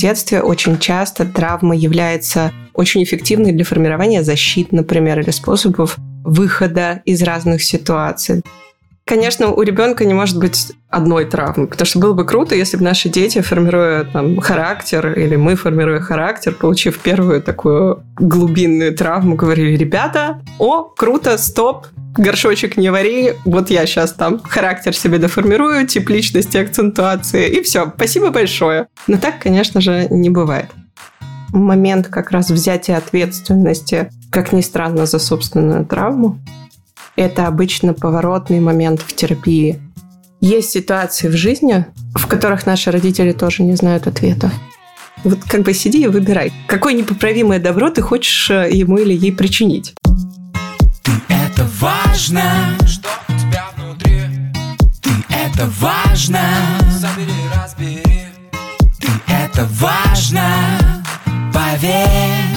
детстве очень часто травма является очень эффективной для формирования защит, например, или способов выхода из разных ситуаций. Конечно, у ребенка не может быть одной травмы, потому что было бы круто, если бы наши дети, формируя там, характер, или мы, формируя характер, получив первую такую глубинную травму, говорили, ребята, о, круто, стоп, горшочек не вари, вот я сейчас там характер себе доформирую, тип личности, акцентуации, и все, спасибо большое. Но так, конечно же, не бывает. Момент как раз взятия ответственности, как ни странно, за собственную травму, это обычно поворотный момент в терапии. Есть ситуации в жизни, в которых наши родители тоже не знают ответа. Вот как бы сиди и выбирай, какое непоправимое добро ты хочешь э, ему или ей причинить. Важно, что у тебя внутри. Ты это важно, забери, разбери. Ты это важно, поверь.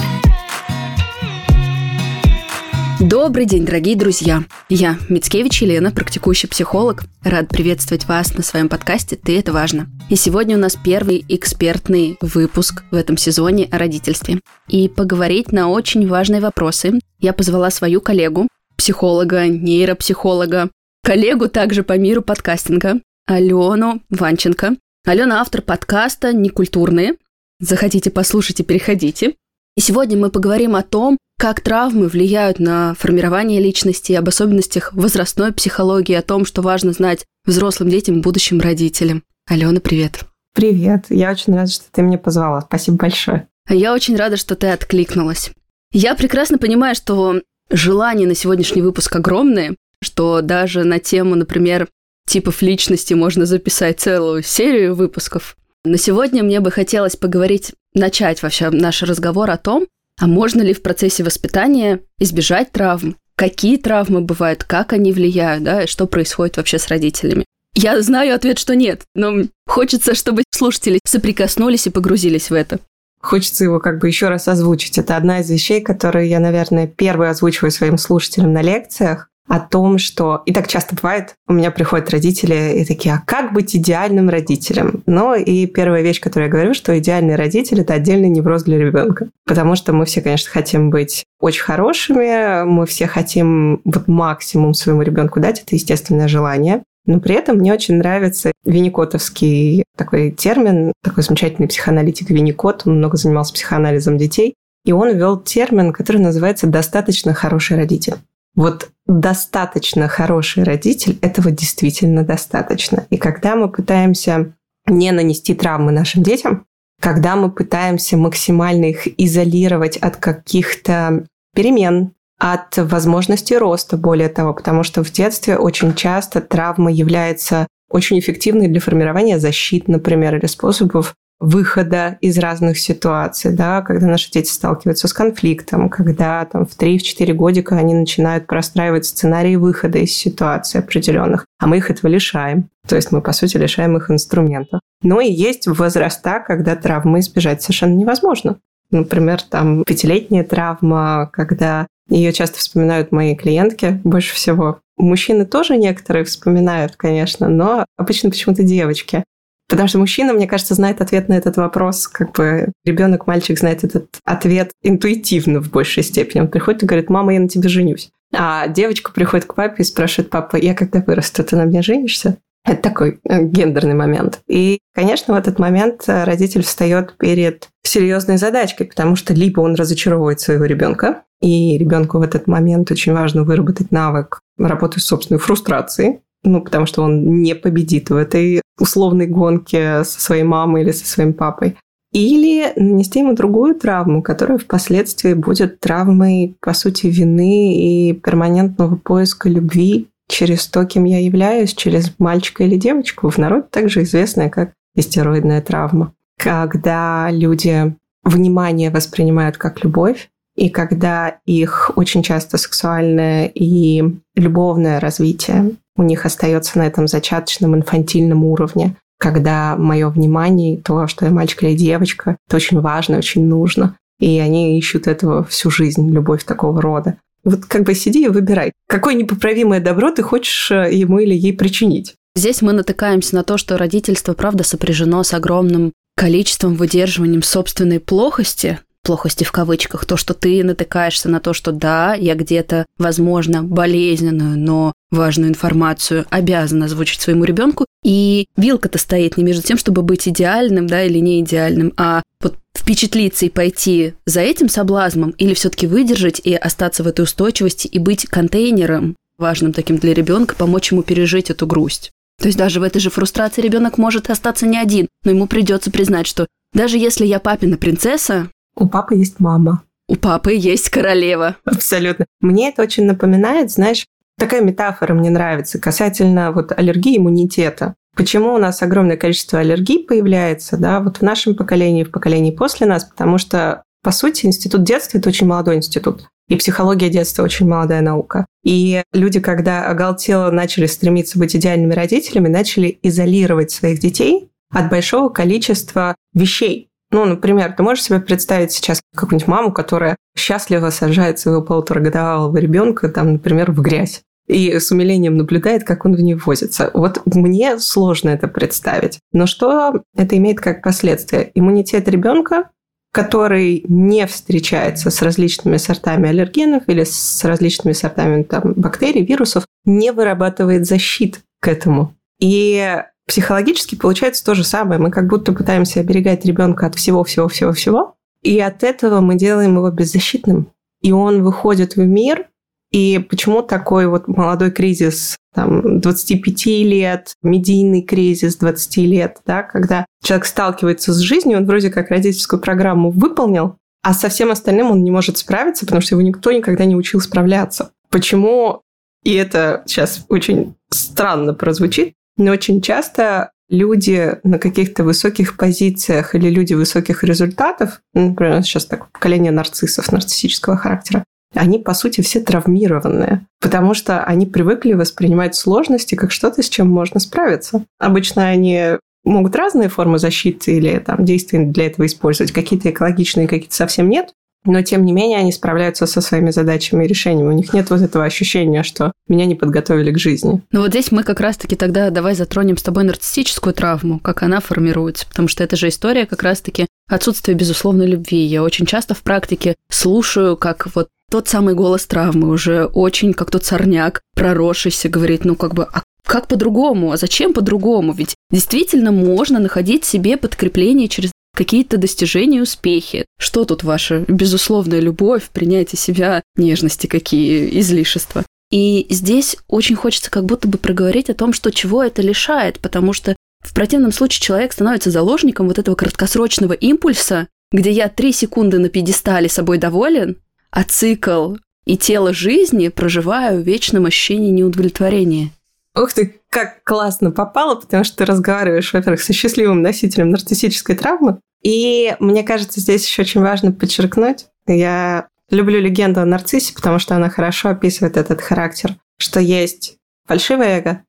Добрый день, дорогие друзья! Я, Мицкевич Елена, практикующий психолог. Рад приветствовать вас на своем подкасте «Ты – это важно». И сегодня у нас первый экспертный выпуск в этом сезоне о родительстве. И поговорить на очень важные вопросы я позвала свою коллегу, психолога, нейропсихолога, коллегу также по миру подкастинга, Алену Ванченко. Алена автор подкаста «Некультурные». Захотите послушать и переходите. И сегодня мы поговорим о том, как травмы влияют на формирование личности, об особенностях возрастной психологии, о том, что важно знать взрослым детям, будущим родителям. Алена, привет. Привет. Я очень рада, что ты меня позвала. Спасибо большое. Я очень рада, что ты откликнулась. Я прекрасно понимаю, что желания на сегодняшний выпуск огромные, что даже на тему, например, типов личности можно записать целую серию выпусков. На сегодня мне бы хотелось поговорить, начать вообще наш разговор о том, а можно ли в процессе воспитания избежать травм? Какие травмы бывают, как они влияют, да, и что происходит вообще с родителями? Я знаю ответ, что нет, но хочется, чтобы слушатели соприкоснулись и погрузились в это. Хочется его как бы еще раз озвучить. Это одна из вещей, которые я, наверное, первую озвучиваю своим слушателям на лекциях о том, что... И так часто бывает, у меня приходят родители и такие, а как быть идеальным родителем? Ну и первая вещь, которую я говорю, что идеальный родитель – это отдельный невроз для ребенка. Потому что мы все, конечно, хотим быть очень хорошими, мы все хотим вот максимум своему ребенку дать, это естественное желание. Но при этом мне очень нравится винникотовский такой термин, такой замечательный психоаналитик Винникот, он много занимался психоанализом детей, и он ввел термин, который называется «достаточно хороший родитель». Вот достаточно хороший родитель, этого действительно достаточно. И когда мы пытаемся не нанести травмы нашим детям, когда мы пытаемся максимально их изолировать от каких-то перемен, от возможности роста, более того, потому что в детстве очень часто травма является очень эффективной для формирования защит, например, или способов выхода из разных ситуаций, да, когда наши дети сталкиваются с конфликтом, когда там в 3-4 годика они начинают простраивать сценарии выхода из ситуаций определенных, а мы их этого лишаем. То есть мы, по сути, лишаем их инструментов. Но и есть возраста, когда травмы избежать совершенно невозможно. Например, там пятилетняя травма, когда ее часто вспоминают мои клиентки больше всего. Мужчины тоже некоторые вспоминают, конечно, но обычно почему-то девочки. Потому что мужчина, мне кажется, знает ответ на этот вопрос, как бы ребенок, мальчик знает этот ответ интуитивно в большей степени. Он приходит и говорит, мама, я на тебе женюсь. А девочка приходит к папе и спрашивает, папа, я когда вырасту, ты на мне женишься? Это такой э, гендерный момент. И, конечно, в этот момент э, родитель встает перед серьезной задачкой, потому что либо он разочаровывает своего ребенка, и ребенку в этот момент очень важно выработать навык работы с собственной фрустрацией, ну, потому что он не победит в этой условной гонке со своей мамой или со своим папой. Или нанести ему другую травму, которая впоследствии будет травмой, по сути, вины и перманентного поиска любви через то, кем я являюсь, через мальчика или девочку. В народе также известная как истероидная травма. Когда люди внимание воспринимают как любовь, и когда их очень часто сексуальное и любовное развитие у них остается на этом зачаточном инфантильном уровне, когда мое внимание, то, что я мальчик или девочка, это очень важно, очень нужно. И они ищут этого всю жизнь, любовь такого рода. Вот как бы сиди и выбирай, какое непоправимое добро ты хочешь э, ему или ей причинить. Здесь мы натыкаемся на то, что родительство, правда, сопряжено с огромным количеством, выдерживанием собственной плохости, плохости в кавычках, то, что ты натыкаешься на то, что да, я где-то, возможно, болезненную, но важную информацию обязан озвучить своему ребенку, и вилка-то стоит не между тем, чтобы быть идеальным, да, или не идеальным, а вот впечатлиться и пойти за этим соблазном, или все-таки выдержать и остаться в этой устойчивости и быть контейнером, важным таким для ребенка, помочь ему пережить эту грусть. То есть даже в этой же фрустрации ребенок может остаться не один, но ему придется признать, что даже если я папина принцесса, у папы есть мама. У папы есть королева. Абсолютно. Мне это очень напоминает, знаешь, такая метафора мне нравится касательно вот аллергии иммунитета. Почему у нас огромное количество аллергий появляется, да, вот в нашем поколении, в поколении после нас, потому что, по сути, институт детства – это очень молодой институт. И психология детства очень молодая наука. И люди, когда оголтело начали стремиться быть идеальными родителями, начали изолировать своих детей от большого количества вещей, ну, например, ты можешь себе представить сейчас какую-нибудь маму, которая счастливо сажает своего полуторагодовалого ребенка, там, например, в грязь и с умилением наблюдает, как он в ней возится. Вот мне сложно это представить. Но что это имеет как последствие? Иммунитет ребенка, который не встречается с различными сортами аллергенов или с различными сортами там, бактерий, вирусов, не вырабатывает защит к этому. И Психологически получается то же самое. Мы как будто пытаемся оберегать ребенка от всего-всего-всего-всего, и от этого мы делаем его беззащитным. И он выходит в мир, и почему такой вот молодой кризис там, 25 лет, медийный кризис 20 лет, да, когда человек сталкивается с жизнью, он вроде как родительскую программу выполнил, а со всем остальным он не может справиться, потому что его никто никогда не учил справляться. Почему? И это сейчас очень странно прозвучит, но очень часто люди на каких-то высоких позициях или люди высоких результатов, ну, например, сейчас так поколение нарциссов, нарциссического характера, они, по сути, все травмированные, потому что они привыкли воспринимать сложности как что-то, с чем можно справиться. Обычно они могут разные формы защиты или там, действий для этого использовать. Какие-то экологичные, какие-то совсем нет но тем не менее они справляются со своими задачами и решениями. У них нет вот этого ощущения, что меня не подготовили к жизни. Ну вот здесь мы как раз-таки тогда давай затронем с тобой нарциссическую травму, как она формируется, потому что это же история как раз-таки отсутствия безусловной любви. Я очень часто в практике слушаю, как вот тот самый голос травмы уже очень как тот сорняк, проросшийся, говорит, ну как бы, а как по-другому? А зачем по-другому? Ведь действительно можно находить себе подкрепление через какие-то достижения, успехи. Что тут ваша безусловная любовь, принятие себя, нежности какие, излишества? И здесь очень хочется как будто бы проговорить о том, что чего это лишает, потому что в противном случае человек становится заложником вот этого краткосрочного импульса, где я три секунды на пьедестале собой доволен, а цикл и тело жизни проживаю в вечном ощущении неудовлетворения. Ух ты, как классно попало, потому что ты разговариваешь, во-первых, со счастливым носителем нарциссической травмы. И мне кажется, здесь еще очень важно подчеркнуть, я люблю легенду о нарциссе, потому что она хорошо описывает этот характер, что есть фальшивое эго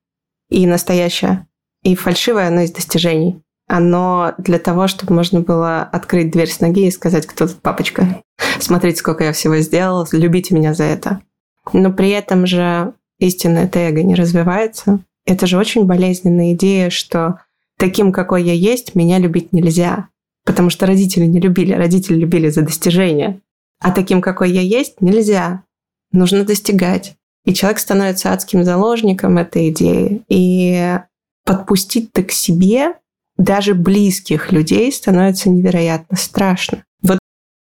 и настоящее. И фальшивое оно из достижений. Оно для того, чтобы можно было открыть дверь с ноги и сказать, кто тут папочка. Смотрите, сколько я всего сделал, любите меня за это. Но при этом же истинное эго не развивается. Это же очень болезненная идея, что таким, какой я есть, меня любить нельзя. Потому что родители не любили, родители любили за достижения. А таким, какой я есть, нельзя. Нужно достигать. И человек становится адским заложником этой идеи. И подпустить-то к себе даже близких людей становится невероятно страшно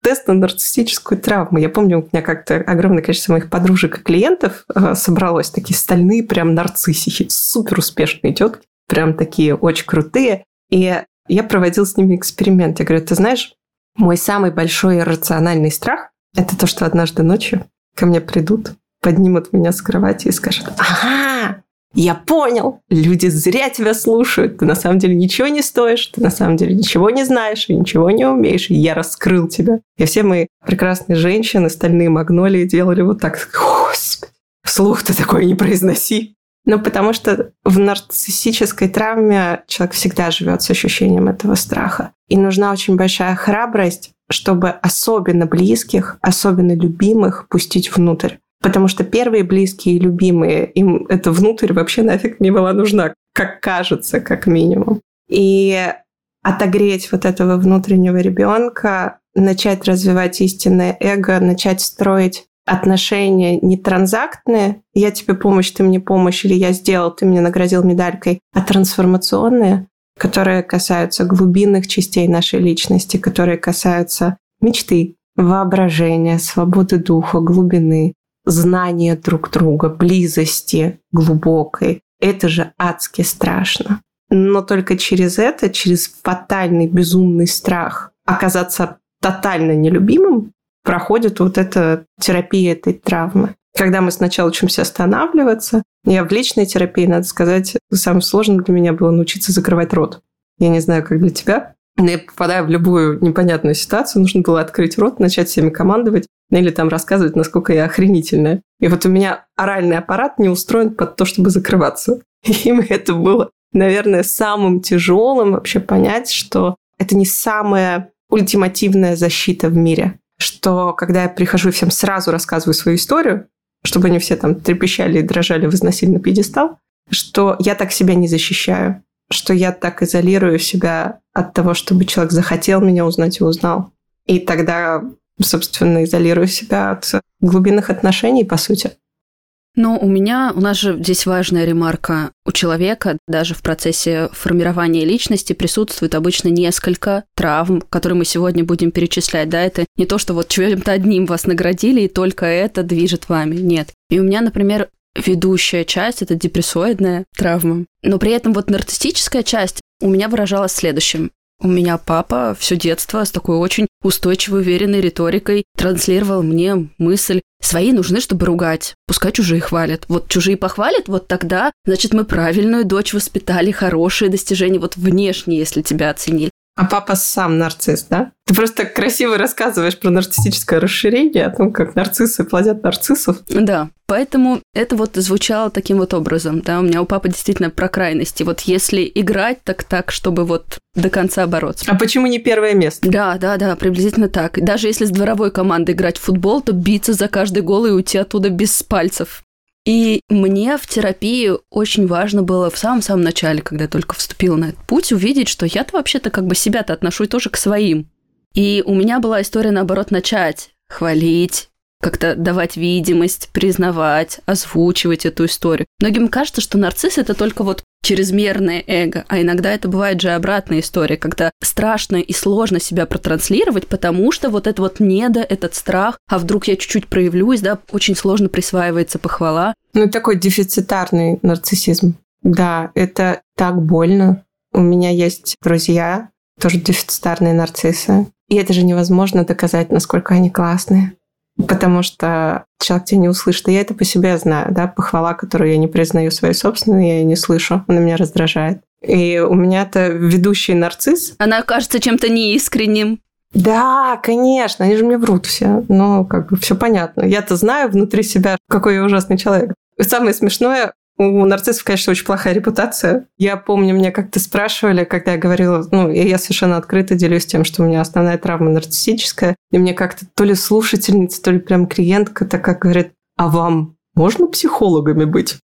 тест на нарциссическую травму. Я помню, у меня как-то огромное количество моих подружек и клиентов э, собралось, такие стальные прям нарциссихи, супер успешные тетки, прям такие очень крутые. И я проводил с ними эксперимент. Я говорю, ты знаешь, мой самый большой иррациональный страх – это то, что однажды ночью ко мне придут, поднимут меня с кровати и скажут, ага, я понял, люди зря тебя слушают, ты на самом деле ничего не стоишь, ты на самом деле ничего не знаешь и ничего не умеешь, и я раскрыл тебя. И все мои прекрасные женщины, стальные магнолии делали вот так, господи, вслух ты такое не произноси. Ну, потому что в нарциссической травме человек всегда живет с ощущением этого страха. И нужна очень большая храбрость, чтобы особенно близких, особенно любимых пустить внутрь. Потому что первые близкие и любимые, им это внутрь вообще нафиг не была нужна, как кажется, как минимум. И отогреть вот этого внутреннего ребенка, начать развивать истинное эго, начать строить отношения не транзактные, я тебе помощь, ты мне помощь, или я сделал, ты мне наградил медалькой, а трансформационные, которые касаются глубинных частей нашей личности, которые касаются мечты, воображения, свободы духа, глубины, знания друг друга, близости глубокой. Это же адски страшно. Но только через это, через фатальный, безумный страх оказаться тотально нелюбимым, проходит вот эта терапия этой травмы. Когда мы сначала учимся останавливаться, я в личной терапии, надо сказать, самым сложным для меня было научиться закрывать рот. Я не знаю, как для тебя, но я попадаю в любую непонятную ситуацию, нужно было открыть рот, начать всеми командовать или там рассказывать, насколько я охренительная. И вот у меня оральный аппарат не устроен под то, чтобы закрываться. И это было, наверное, самым тяжелым вообще понять, что это не самая ультимативная защита в мире что когда я прихожу и всем сразу рассказываю свою историю, чтобы они все там трепещали и дрожали, возносили на пьедестал, что я так себя не защищаю, что я так изолирую себя от того, чтобы человек захотел меня узнать и узнал. И тогда, собственно, изолирую себя от глубинных отношений, по сути. Но у меня, у нас же здесь важная ремарка. У человека даже в процессе формирования личности присутствует обычно несколько травм, которые мы сегодня будем перечислять. Да, это не то, что вот чем-то одним вас наградили, и только это движет вами. Нет. И у меня, например, ведущая часть – это депрессоидная травма. Но при этом вот нарциссическая часть у меня выражалась следующим. У меня папа все детство с такой очень устойчивой, уверенной риторикой транслировал мне мысль «свои нужны, чтобы ругать, пускай чужие хвалят». Вот чужие похвалят, вот тогда, значит, мы правильную дочь воспитали, хорошие достижения, вот внешне, если тебя оценили. А папа сам нарцисс, да? Ты просто красиво рассказываешь про нарциссическое расширение, о том, как нарциссы плодят нарциссов. Да, поэтому это вот звучало таким вот образом, да, у меня у папы действительно про крайности. Вот если играть, так так, чтобы вот до конца бороться. А почему не первое место? Да, да, да, приблизительно так. Даже если с дворовой командой играть в футбол, то биться за каждый гол и уйти оттуда без пальцев. И мне в терапии очень важно было в самом-самом начале, когда я только вступила на этот путь, увидеть, что я-то вообще-то как бы себя-то отношу тоже к своим. И у меня была история, наоборот, начать хвалить, как-то давать видимость, признавать, озвучивать эту историю. Многим кажется, что нарцисс это только вот чрезмерное эго, а иногда это бывает же обратная история, когда страшно и сложно себя протранслировать, потому что вот это вот недо, этот страх, а вдруг я чуть-чуть проявлюсь, да, очень сложно присваивается похвала. Ну, такой дефицитарный нарциссизм. Да, это так больно. У меня есть друзья, тоже дефицитарные нарциссы. И это же невозможно доказать, насколько они классные потому что человек тебя не услышит. И я это по себе знаю, да, похвала, которую я не признаю своей собственной, я ее не слышу, она меня раздражает. И у меня это ведущий нарцисс. Она кажется чем-то неискренним. Да, конечно, они же мне врут все. Ну, как бы все понятно. Я-то знаю внутри себя, какой я ужасный человек. И самое смешное, у нарциссов, конечно, очень плохая репутация. Я помню, меня как-то спрашивали, когда я говорила, ну, я совершенно открыто делюсь тем, что у меня основная травма нарциссическая, и мне как-то то ли слушательница, то ли прям клиентка такая говорит, а вам можно психологами быть?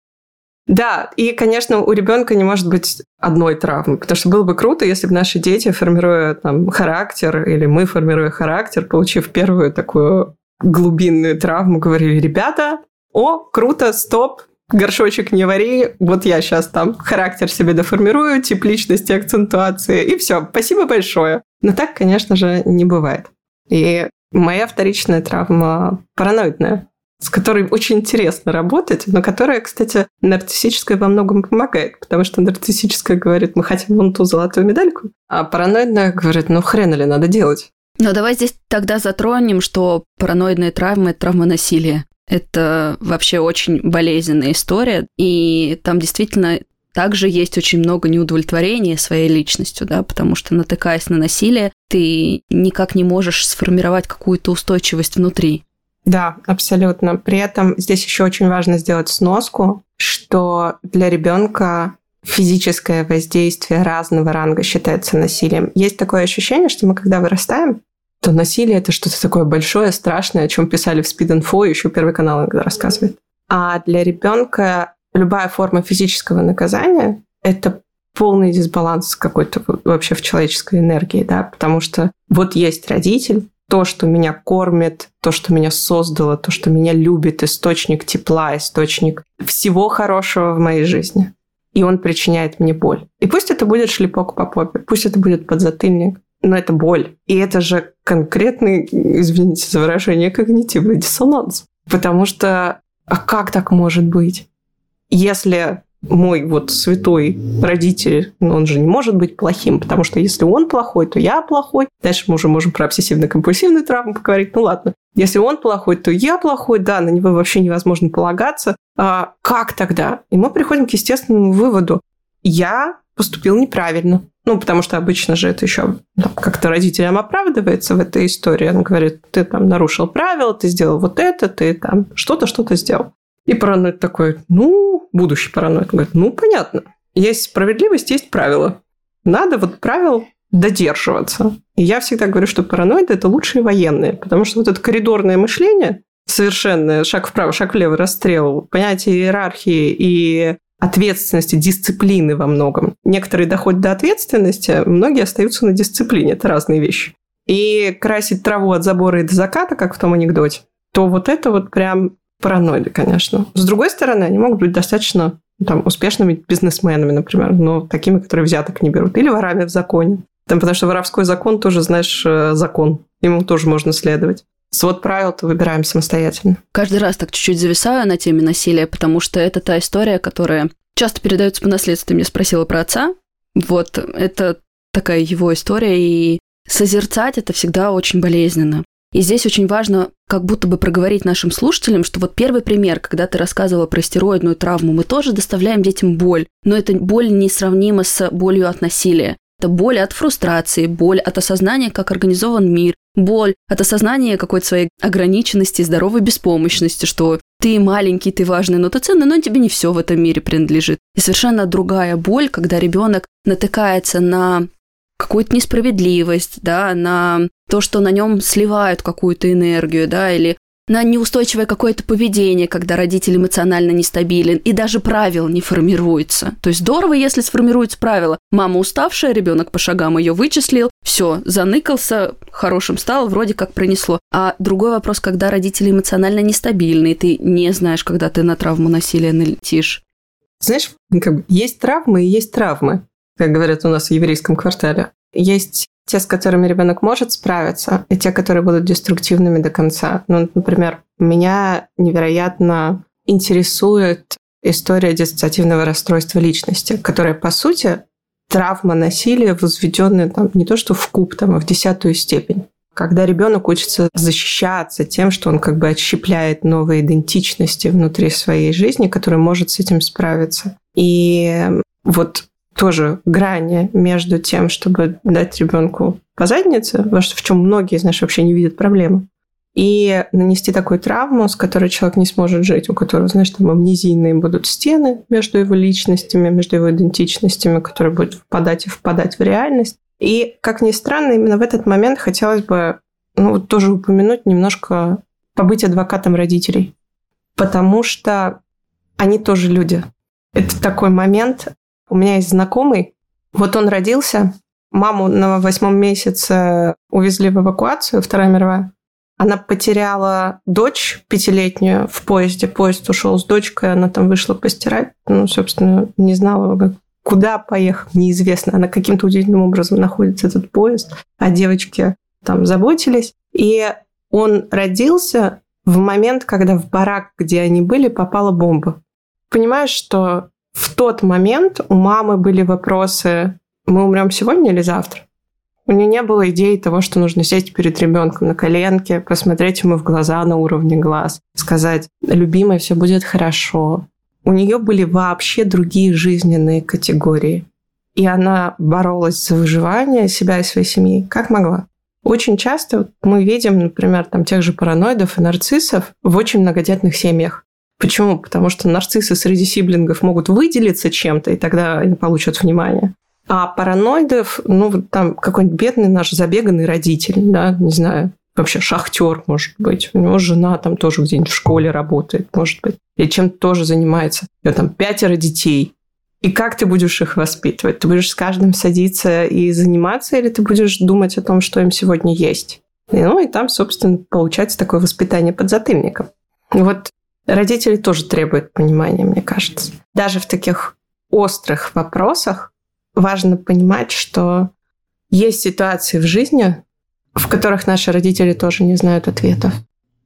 Да, и, конечно, у ребенка не может быть одной травмы, потому что было бы круто, если бы наши дети, формируя там характер, или мы, формируя характер, получив первую такую глубинную травму, говорили, ребята, о, круто, стоп, горшочек не вари, вот я сейчас там характер себе доформирую, тип личности, акцентуации, и все, спасибо большое. Но так, конечно же, не бывает. И моя вторичная травма параноидная, с которой очень интересно работать, но которая, кстати, нарциссическая во многом помогает, потому что нарциссическая говорит, мы хотим вон ту золотую медальку, а параноидная говорит, ну хрена ли надо делать. Но давай здесь тогда затронем, что параноидная травма – это травма насилия. Это вообще очень болезненная история, и там действительно также есть очень много неудовлетворения своей личностью, да, потому что натыкаясь на насилие, ты никак не можешь сформировать какую-то устойчивость внутри. Да, абсолютно. При этом здесь еще очень важно сделать сноску, что для ребенка физическое воздействие разного ранга считается насилием. Есть такое ощущение, что мы, когда вырастаем, то насилие это что-то такое большое, страшное, о чем писали в Speed Info, еще Первый канал иногда рассказывает. А для ребенка любая форма физического наказания это полный дисбаланс какой-то вообще в человеческой энергии, да, потому что вот есть родитель, то, что меня кормит, то, что меня создало, то, что меня любит, источник тепла, источник всего хорошего в моей жизни. И он причиняет мне боль. И пусть это будет шлепок по попе, пусть это будет подзатыльник, но это боль. И это же конкретный, извините за выражение, когнитивный диссонанс. Потому что, а как так может быть? Если мой вот святой родитель, ну, он же не может быть плохим, потому что если он плохой, то я плохой. Дальше мы уже можем про обсессивно-компульсивную травму поговорить. Ну ладно. Если он плохой, то я плохой, да, на него вообще невозможно полагаться. А как тогда? И мы приходим к естественному выводу. Я поступил неправильно. Ну, потому что обычно же это еще как-то родителям оправдывается в этой истории. Он говорит, ты там нарушил правила, ты сделал вот это, ты там что-то, что-то сделал. И параноид такой, ну, будущий параноид говорит, ну, понятно. Есть справедливость, есть правила. Надо вот правил додерживаться. И я всегда говорю, что параноиды – это лучшие военные, потому что вот это коридорное мышление, совершенно шаг вправо, шаг влево, расстрел, понятие иерархии и ответственности, дисциплины во многом. Некоторые доходят до ответственности, многие остаются на дисциплине. Это разные вещи. И красить траву от забора и до заката, как в том анекдоте, то вот это вот прям параноиды, конечно. С другой стороны, они могут быть достаточно там, успешными бизнесменами, например, но такими, которые взяток не берут, или ворами в законе. Там, потому что воровской закон тоже, знаешь, э, закон. Ему тоже можно следовать. Свод правил-то выбираем самостоятельно. Каждый раз так чуть-чуть зависаю на теме насилия, потому что это та история, которая часто передается по наследству. Ты меня спросила про отца. Вот, это такая его история, и созерцать это всегда очень болезненно. И здесь очень важно как будто бы проговорить нашим слушателям, что вот первый пример, когда ты рассказывала про стероидную травму, мы тоже доставляем детям боль, но эта боль несравнима с болью от насилия. Это боль от фрустрации, боль от осознания, как организован мир, боль от осознания какой-то своей ограниченности, здоровой беспомощности, что ты маленький, ты важный, но ты ценный, но тебе не все в этом мире принадлежит. И совершенно другая боль, когда ребенок натыкается на какую-то несправедливость, да, на то, что на нем сливают какую-то энергию, да, или на неустойчивое какое-то поведение, когда родитель эмоционально нестабилен, и даже правил не формируется. То есть здорово, если сформируется правило. Мама уставшая, ребенок по шагам ее вычислил, все, заныкался, хорошим стал, вроде как пронесло. А другой вопрос, когда родители эмоционально нестабильны, и ты не знаешь, когда ты на травму насилия налетишь. Знаешь, как бы есть травмы и есть травмы, как говорят у нас в еврейском квартале. Есть те, с которыми ребенок может справиться, и те, которые будут деструктивными до конца. Ну, например, меня невероятно интересует история диссоциативного расстройства личности, которая, по сути, травма насилия, возведенная там, не то что в куб, там, а в десятую степень. Когда ребенок учится защищаться тем, что он как бы отщепляет новые идентичности внутри своей жизни, который может с этим справиться. И вот тоже грани между тем, чтобы дать ребенку по заднице, в чем многие, знаешь, вообще не видят проблемы, и нанести такую травму, с которой человек не сможет жить, у которого, знаешь, там амнезийные будут стены между его личностями, между его идентичностями, которые будут впадать и впадать в реальность. И, как ни странно, именно в этот момент хотелось бы ну, тоже упомянуть немножко побыть адвокатом родителей. Потому что они тоже люди. Это такой момент, у меня есть знакомый, вот он родился, маму на восьмом месяце увезли в эвакуацию, Вторая мировая. Она потеряла дочь пятилетнюю в поезде. Поезд ушел с дочкой, она там вышла постирать. Ну, собственно, не знала, куда поехать, неизвестно. Она каким-то удивительным образом находится, этот поезд. А девочки там заботились. И он родился в момент, когда в барак, где они были, попала бомба. Понимаешь, что в тот момент у мамы были вопросы, мы умрем сегодня или завтра? У нее не было идеи того, что нужно сесть перед ребенком на коленке, посмотреть ему в глаза на уровне глаз, сказать, любимый, все будет хорошо. У нее были вообще другие жизненные категории. И она боролась за выживание себя и своей семьи как могла. Очень часто мы видим, например, там тех же параноидов и нарциссов в очень многодетных семьях. Почему? Потому что нарциссы среди сиблингов могут выделиться чем-то, и тогда они получат внимание. А параноидов, ну, там какой-нибудь бедный наш забеганный родитель, да, не знаю, вообще шахтер, может быть. У него жена там тоже где-нибудь в школе работает, может быть. И чем-то тоже занимается. У него там пятеро детей. И как ты будешь их воспитывать? Ты будешь с каждым садиться и заниматься, или ты будешь думать о том, что им сегодня есть? И, ну, и там, собственно, получается такое воспитание под затыльником. Вот родители тоже требуют понимания, мне кажется. Даже в таких острых вопросах важно понимать, что есть ситуации в жизни, в которых наши родители тоже не знают ответов.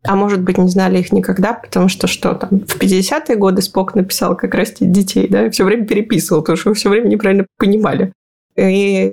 А может быть, не знали их никогда, потому что что там, в 50-е годы Спок написал, как растить детей, да, и все время переписывал, потому что все время неправильно понимали. И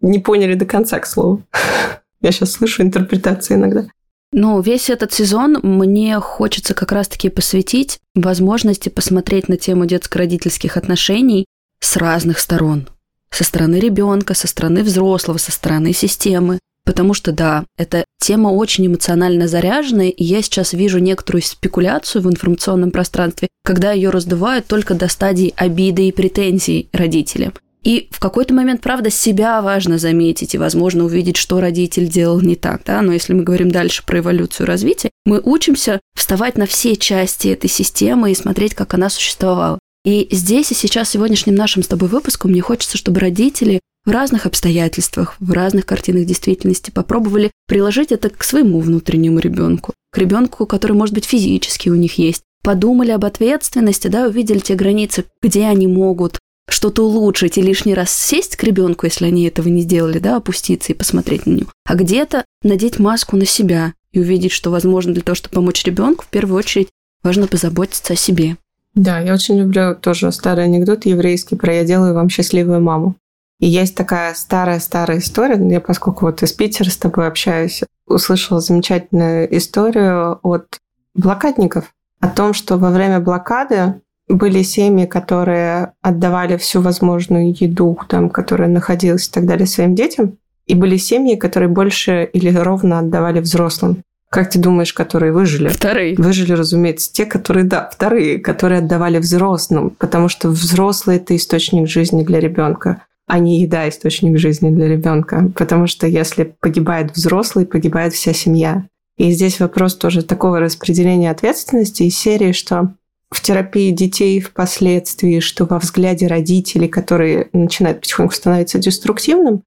не поняли до конца, к слову. Я сейчас слышу интерпретации иногда. Ну, весь этот сезон мне хочется как раз-таки посвятить возможности посмотреть на тему детско-родительских отношений с разных сторон. Со стороны ребенка, со стороны взрослого, со стороны системы. Потому что, да, эта тема очень эмоционально заряженная, и я сейчас вижу некоторую спекуляцию в информационном пространстве, когда ее раздувают только до стадии обиды и претензий родителям. И в какой-то момент, правда, себя важно заметить и, возможно, увидеть, что родитель делал не так. Да? Но если мы говорим дальше про эволюцию развития, мы учимся вставать на все части этой системы и смотреть, как она существовала. И здесь и сейчас, сегодняшним нашим с тобой выпуском, мне хочется, чтобы родители в разных обстоятельствах, в разных картинах действительности попробовали приложить это к своему внутреннему ребенку, к ребенку, который, может быть, физически у них есть. Подумали об ответственности, да, увидели те границы, где они могут что-то улучшить и лишний раз сесть к ребенку, если они этого не сделали, да, опуститься и посмотреть на него, а где-то надеть маску на себя и увидеть, что, возможно, для того, чтобы помочь ребенку, в первую очередь важно позаботиться о себе. Да, я очень люблю тоже старый анекдот еврейский про «я делаю вам счастливую маму». И есть такая старая-старая история, я поскольку вот из Питера с тобой общаюсь, услышала замечательную историю от блокадников о том, что во время блокады были семьи, которые отдавали всю возможную еду, там, которая находилась и так далее, своим детям, и были семьи, которые больше или ровно отдавали взрослым. Как ты думаешь, которые выжили? Вторые. Выжили, разумеется, те, которые, да, вторые, которые отдавали взрослым, потому что взрослый – это источник жизни для ребенка а не еда источник жизни для ребенка. Потому что если погибает взрослый, погибает вся семья. И здесь вопрос тоже такого распределения ответственности из серии, что в терапии детей впоследствии, что во взгляде родителей, которые начинают потихоньку становиться деструктивным,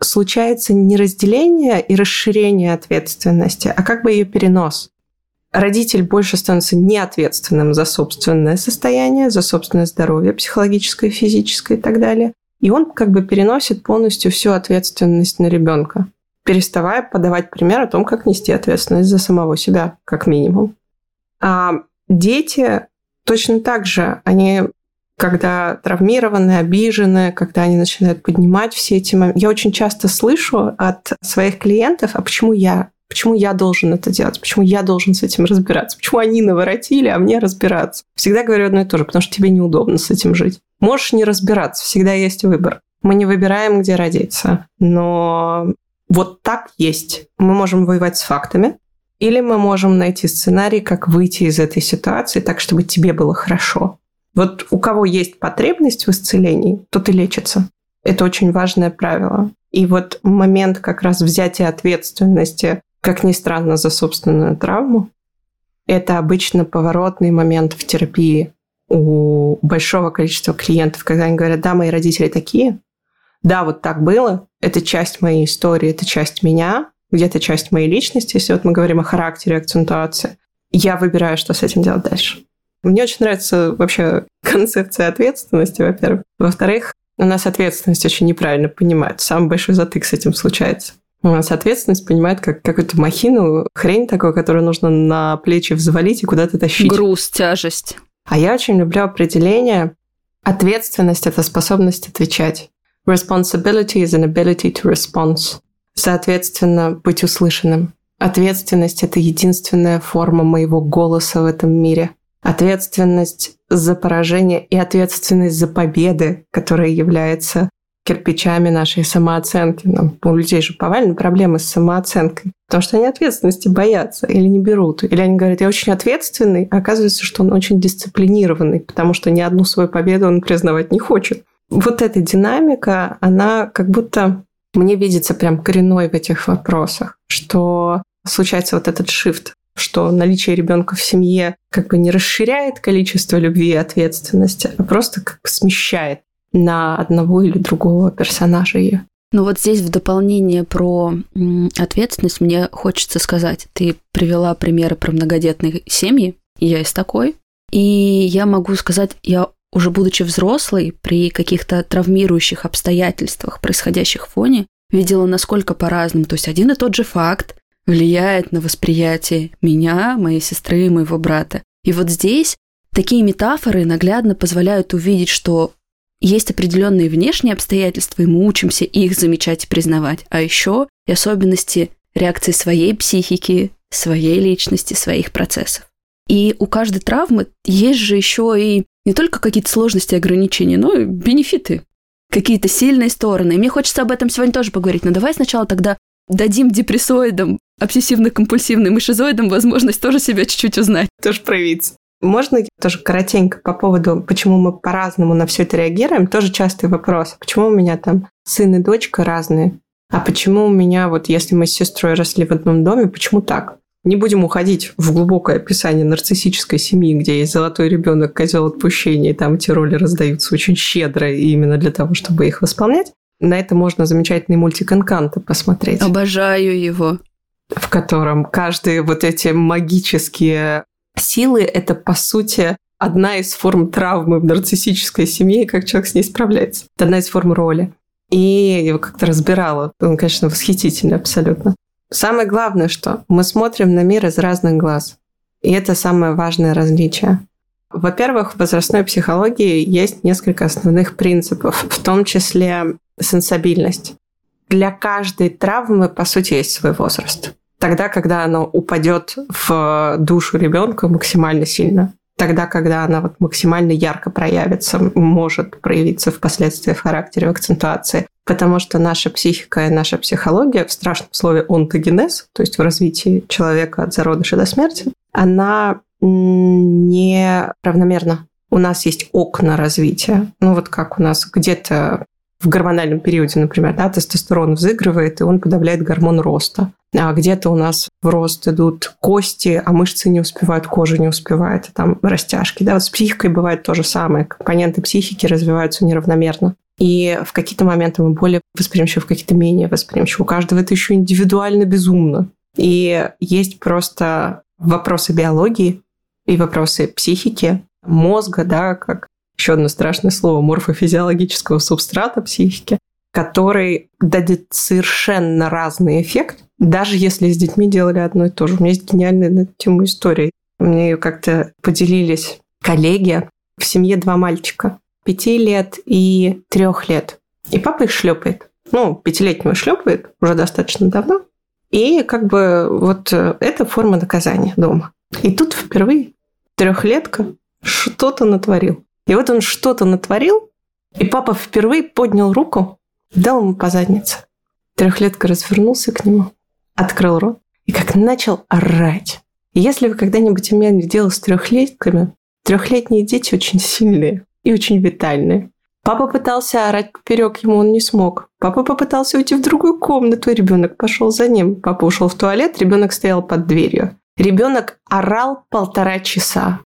случается не разделение и расширение ответственности, а как бы ее перенос. Родитель больше становится неответственным за собственное состояние, за собственное здоровье психологическое, физическое и так далее. И он как бы переносит полностью всю ответственность на ребенка, переставая подавать пример о том, как нести ответственность за самого себя, как минимум. А дети точно так же, они когда травмированы, обижены, когда они начинают поднимать все эти моменты. Я очень часто слышу от своих клиентов, а почему я? Почему я должен это делать? Почему я должен с этим разбираться? Почему они наворотили, а мне разбираться? Всегда говорю одно и то же, потому что тебе неудобно с этим жить. Можешь не разбираться, всегда есть выбор. Мы не выбираем, где родиться, но вот так есть. Мы можем воевать с фактами, или мы можем найти сценарий, как выйти из этой ситуации так, чтобы тебе было хорошо. Вот у кого есть потребность в исцелении, тот и лечится. Это очень важное правило. И вот момент как раз взятия ответственности, как ни странно, за собственную травму, это обычно поворотный момент в терапии у большого количества клиентов, когда они говорят, да, мои родители такие, да, вот так было, это часть моей истории, это часть меня, где-то часть моей личности, если вот мы говорим о характере, акцентуации. Я выбираю, что с этим делать дальше. Мне очень нравится вообще концепция ответственности, во-первых. Во-вторых, у нас ответственность очень неправильно понимает. Самый большой затык с этим случается. У нас ответственность понимает как какую-то махину, хрень такую, которую нужно на плечи взвалить и куда-то тащить. Груз, тяжесть. А я очень люблю определение. Ответственность – это способность отвечать. Responsibility is an ability to respond. Соответственно, быть услышанным. Ответственность – это единственная форма моего голоса в этом мире. Ответственность за поражение и ответственность за победы, которая является кирпичами нашей самооценки. Ну, у людей же повально проблемы с самооценкой, потому что они ответственности боятся или не берут. Или они говорят, я очень ответственный, а оказывается, что он очень дисциплинированный, потому что ни одну свою победу он признавать не хочет. Вот эта динамика, она как будто мне видится прям коренной в этих вопросах, что случается вот этот shift что наличие ребенка в семье как бы не расширяет количество любви и ответственности, а просто как бы смещает на одного или другого персонажа ее. Ну вот здесь в дополнение про ответственность мне хочется сказать. Ты привела примеры про многодетные семьи, и я из такой. И я могу сказать, я уже будучи взрослой, при каких-то травмирующих обстоятельствах, происходящих в фоне, видела, насколько по-разному. То есть один и тот же факт влияет на восприятие меня, моей сестры и моего брата. И вот здесь такие метафоры наглядно позволяют увидеть, что есть определенные внешние обстоятельства, и мы учимся их замечать и признавать. А еще и особенности реакции своей психики, своей личности, своих процессов. И у каждой травмы есть же еще и не только какие-то сложности и ограничения, но и бенефиты, какие-то сильные стороны. И мне хочется об этом сегодня тоже поговорить. Но давай сначала тогда дадим депрессоидам, обсессивно-компульсивным и шизоидам возможность тоже себя чуть-чуть узнать. Тоже проявиться. Можно тоже коротенько по поводу, почему мы по-разному на все это реагируем? Тоже частый вопрос. Почему у меня там сын и дочка разные? А почему у меня, вот если мы с сестрой росли в одном доме, почему так? Не будем уходить в глубокое описание нарциссической семьи, где есть золотой ребенок, козел отпущения, и там эти роли раздаются очень щедро именно для того, чтобы их восполнять. На это можно замечательный мультик «Энканто» посмотреть. Обожаю его. В котором каждые вот эти магические силы – это, по сути, одна из форм травмы в нарциссической семье, и как человек с ней справляется. Это одна из форм роли. И его как-то разбирала. Он, конечно, восхитительный абсолютно. Самое главное, что мы смотрим на мир из разных глаз. И это самое важное различие. Во-первых, в возрастной психологии есть несколько основных принципов, в том числе сенсабильность. Для каждой травмы, по сути, есть свой возраст. Тогда, когда она упадет в душу ребенка максимально сильно, тогда, когда она вот максимально ярко проявится, может проявиться впоследствии в характере, в акцентуации. Потому что наша психика и наша психология в страшном слове онтогенез, то есть в развитии человека от зародыша до смерти, она не равномерна. У нас есть окна развития. Ну вот как у нас где-то в гормональном периоде, например, да, тестостерон взыгрывает, и он подавляет гормон роста. А где-то у нас в рост идут кости, а мышцы не успевают, кожа не успевает, там растяжки. Да, вот с психикой бывает то же самое. Компоненты психики развиваются неравномерно. И в какие-то моменты мы более восприимчивы, в какие-то менее восприимчивы. У каждого это еще индивидуально безумно. И есть просто вопросы биологии и вопросы психики, мозга, да, как еще одно страшное слово, морфофизиологического субстрата психики, который дадет совершенно разный эффект, даже если с детьми делали одно и то же. У меня есть гениальная на эту тему история. Мне ее как-то поделились коллеги. В семье два мальчика. Пяти лет и трех лет. И папа их шлепает. Ну, пятилетнего шлепает уже достаточно давно. И как бы вот э, это форма наказания дома. И тут впервые трехлетка что-то натворил. И вот он что-то натворил, и папа впервые поднял руку дал ему по заднице. Трехлетка развернулся к нему, открыл рот и как начал орать. если вы когда-нибудь имели дело с трехлетками, трехлетние дети очень сильные и очень витальные. Папа пытался орать поперек, ему он не смог. Папа попытался уйти в другую комнату, и ребенок пошел за ним. Папа ушел в туалет, ребенок стоял под дверью. Ребенок орал полтора часа.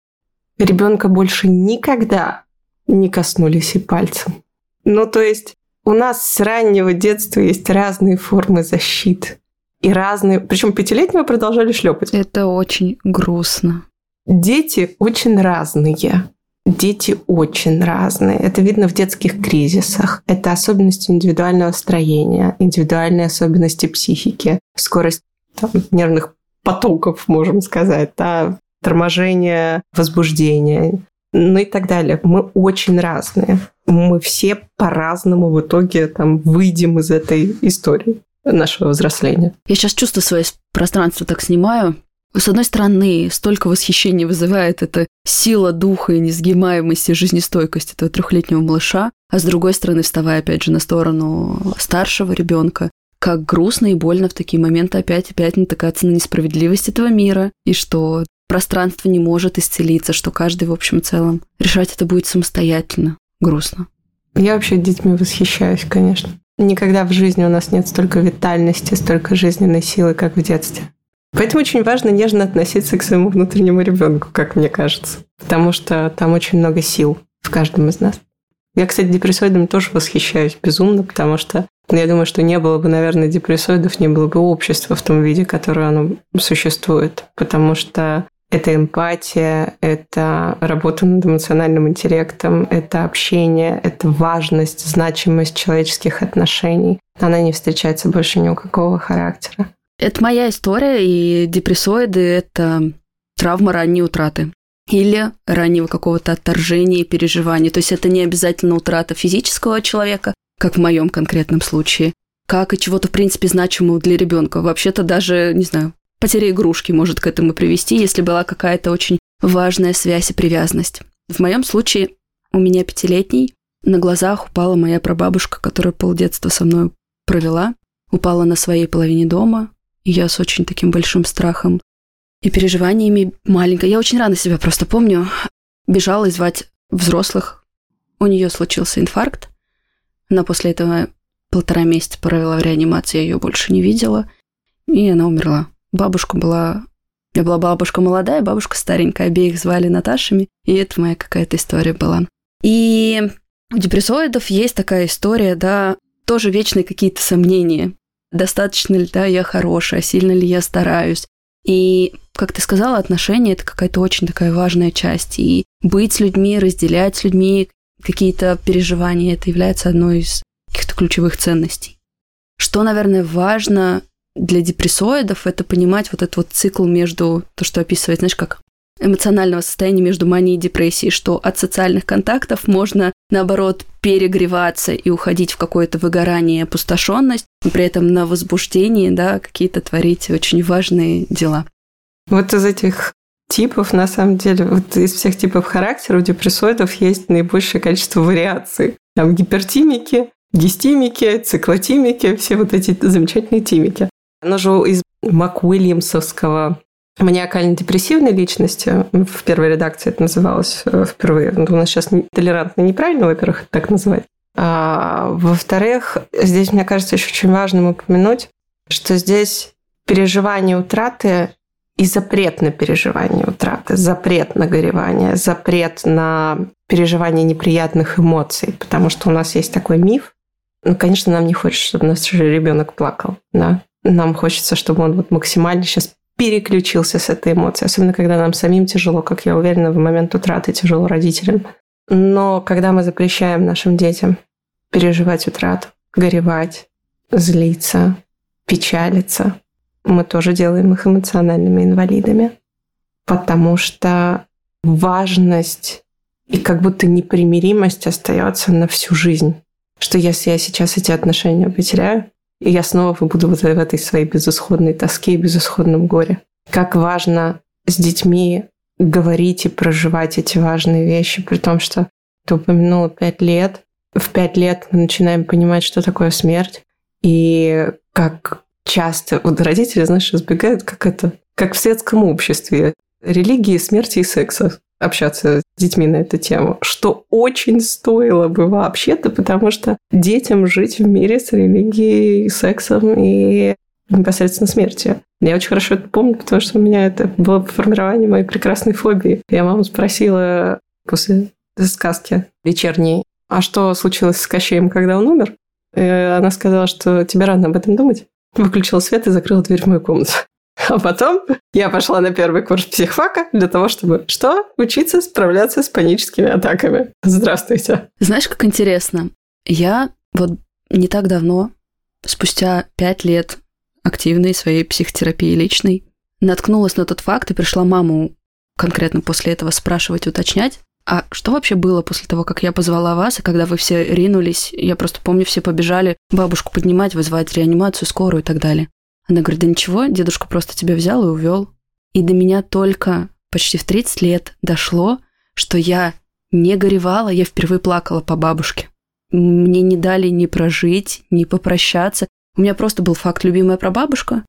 Ребенка больше никогда не коснулись и пальцем. Ну, то есть у нас с раннего детства есть разные формы защиты. И разные... Причем пятилетнего продолжали шлепать. Это очень грустно. Дети очень разные. Дети очень разные. Это видно в детских кризисах. Это особенности индивидуального строения, индивидуальные особенности психики, скорость там, нервных потоков, можем сказать, да, торможение возбуждения, ну и так далее. Мы очень разные мы все по-разному в итоге там выйдем из этой истории нашего взросления. Я сейчас чувствую свое пространство так снимаю. С одной стороны, столько восхищения вызывает эта сила духа и несгибаемость и жизнестойкость этого трехлетнего малыша, а с другой стороны, вставая опять же на сторону старшего ребенка, как грустно и больно в такие моменты опять опять натыкаться на несправедливость этого мира, и что пространство не может исцелиться, что каждый в общем целом решать это будет самостоятельно грустно. Я вообще детьми восхищаюсь, конечно. Никогда в жизни у нас нет столько витальности, столько жизненной силы, как в детстве. Поэтому очень важно нежно относиться к своему внутреннему ребенку, как мне кажется. Потому что там очень много сил в каждом из нас. Я, кстати, депрессоидами тоже восхищаюсь безумно, потому что я думаю, что не было бы, наверное, депрессоидов, не было бы общества в том виде, которое оно существует. Потому что это эмпатия, это работа над эмоциональным интеллектом, это общение, это важность, значимость человеческих отношений. Она не встречается больше ни у какого характера. Это моя история, и депрессоиды – это травма ранней утраты или раннего какого-то отторжения и переживания. То есть это не обязательно утрата физического человека, как в моем конкретном случае, как и чего-то, в принципе, значимого для ребенка. Вообще-то даже, не знаю, потеря игрушки может к этому привести, если была какая-то очень важная связь и привязанность. В моем случае у меня пятилетний на глазах упала моя прабабушка, которая полдетства со мной провела, упала на своей половине дома, и я с очень таким большим страхом и переживаниями маленькая. Я очень рано себя просто помню. Бежала звать взрослых. У нее случился инфаркт. Она после этого полтора месяца провела в реанимации, я ее больше не видела. И она умерла. Бабушка была... Я была бабушка молодая, бабушка старенькая. Обеих звали Наташами. И это моя какая-то история была. И у депрессоидов есть такая история, да, тоже вечные какие-то сомнения достаточно ли да, я хорошая, сильно ли я стараюсь. И, как ты сказала, отношения – это какая-то очень такая важная часть. И быть с людьми, разделять с людьми какие-то переживания – это является одной из каких-то ключевых ценностей. Что, наверное, важно для депрессоидов, это понимать вот этот вот цикл между, то, что описывает, знаешь, как эмоционального состояния между манией и депрессией, что от социальных контактов можно, наоборот, перегреваться и уходить в какое-то выгорание, опустошенность, при этом на возбуждении, да, какие-то творить очень важные дела. Вот из этих типов, на самом деле, вот из всех типов характера у депрессоидов есть наибольшее количество вариаций. Там гипертимики, гистимики, циклотимики, все вот эти замечательные тимики. Оно же из МакУильямсовского маниакально-депрессивной личности. В первой редакции это называлось э, впервые. Ну, у нас сейчас толерантно неправильно, во-первых, так называть. А, во-вторых, здесь, мне кажется, еще очень важно упомянуть, что здесь переживание утраты и запрет на переживание утраты, запрет на горевание, запрет на переживание неприятных эмоций, потому что у нас есть такой миф. Ну, конечно, нам не хочется, чтобы наш ребенок плакал, да. Нам хочется, чтобы он вот максимально сейчас переключился с этой эмоцией, особенно когда нам самим тяжело, как я уверена, в момент утраты тяжело родителям. Но когда мы запрещаем нашим детям переживать утрату, горевать, злиться, печалиться, мы тоже делаем их эмоциональными инвалидами, потому что важность и как будто непримиримость остается на всю жизнь. Что если я сейчас эти отношения потеряю, и я снова буду вот в этой своей безысходной тоске и безысходном горе. Как важно с детьми говорить и проживать эти важные вещи, при том, что ты упомянула пять лет. В пять лет мы начинаем понимать, что такое смерть, и как часто вот родители, знаешь, избегают, как это, как в светском обществе, религии, смерти и секса общаться с детьми на эту тему, что очень стоило бы вообще-то, потому что детям жить в мире с религией, сексом и непосредственно смертью. Я очень хорошо это помню, потому что у меня это было формирование моей прекрасной фобии. Я маму спросила после сказки вечерней, а что случилось с Кощеем, когда он умер? И она сказала, что тебе рано об этом думать. Выключила свет и закрыла дверь в мою комнату. А потом я пошла на первый курс психфака для того, чтобы что? Учиться справляться с паническими атаками. Здравствуйте. Знаешь, как интересно? Я вот не так давно, спустя пять лет активной своей психотерапии личной, наткнулась на тот факт и пришла маму конкретно после этого спрашивать, уточнять, а что вообще было после того, как я позвала вас, и когда вы все ринулись, я просто помню, все побежали бабушку поднимать, вызывать реанимацию, скорую и так далее. Она говорит, да ничего, дедушка просто тебя взял и увел. И до меня только почти в 30 лет дошло, что я не горевала, я впервые плакала по бабушке. Мне не дали ни прожить, ни попрощаться. У меня просто был факт любимая прабабушка,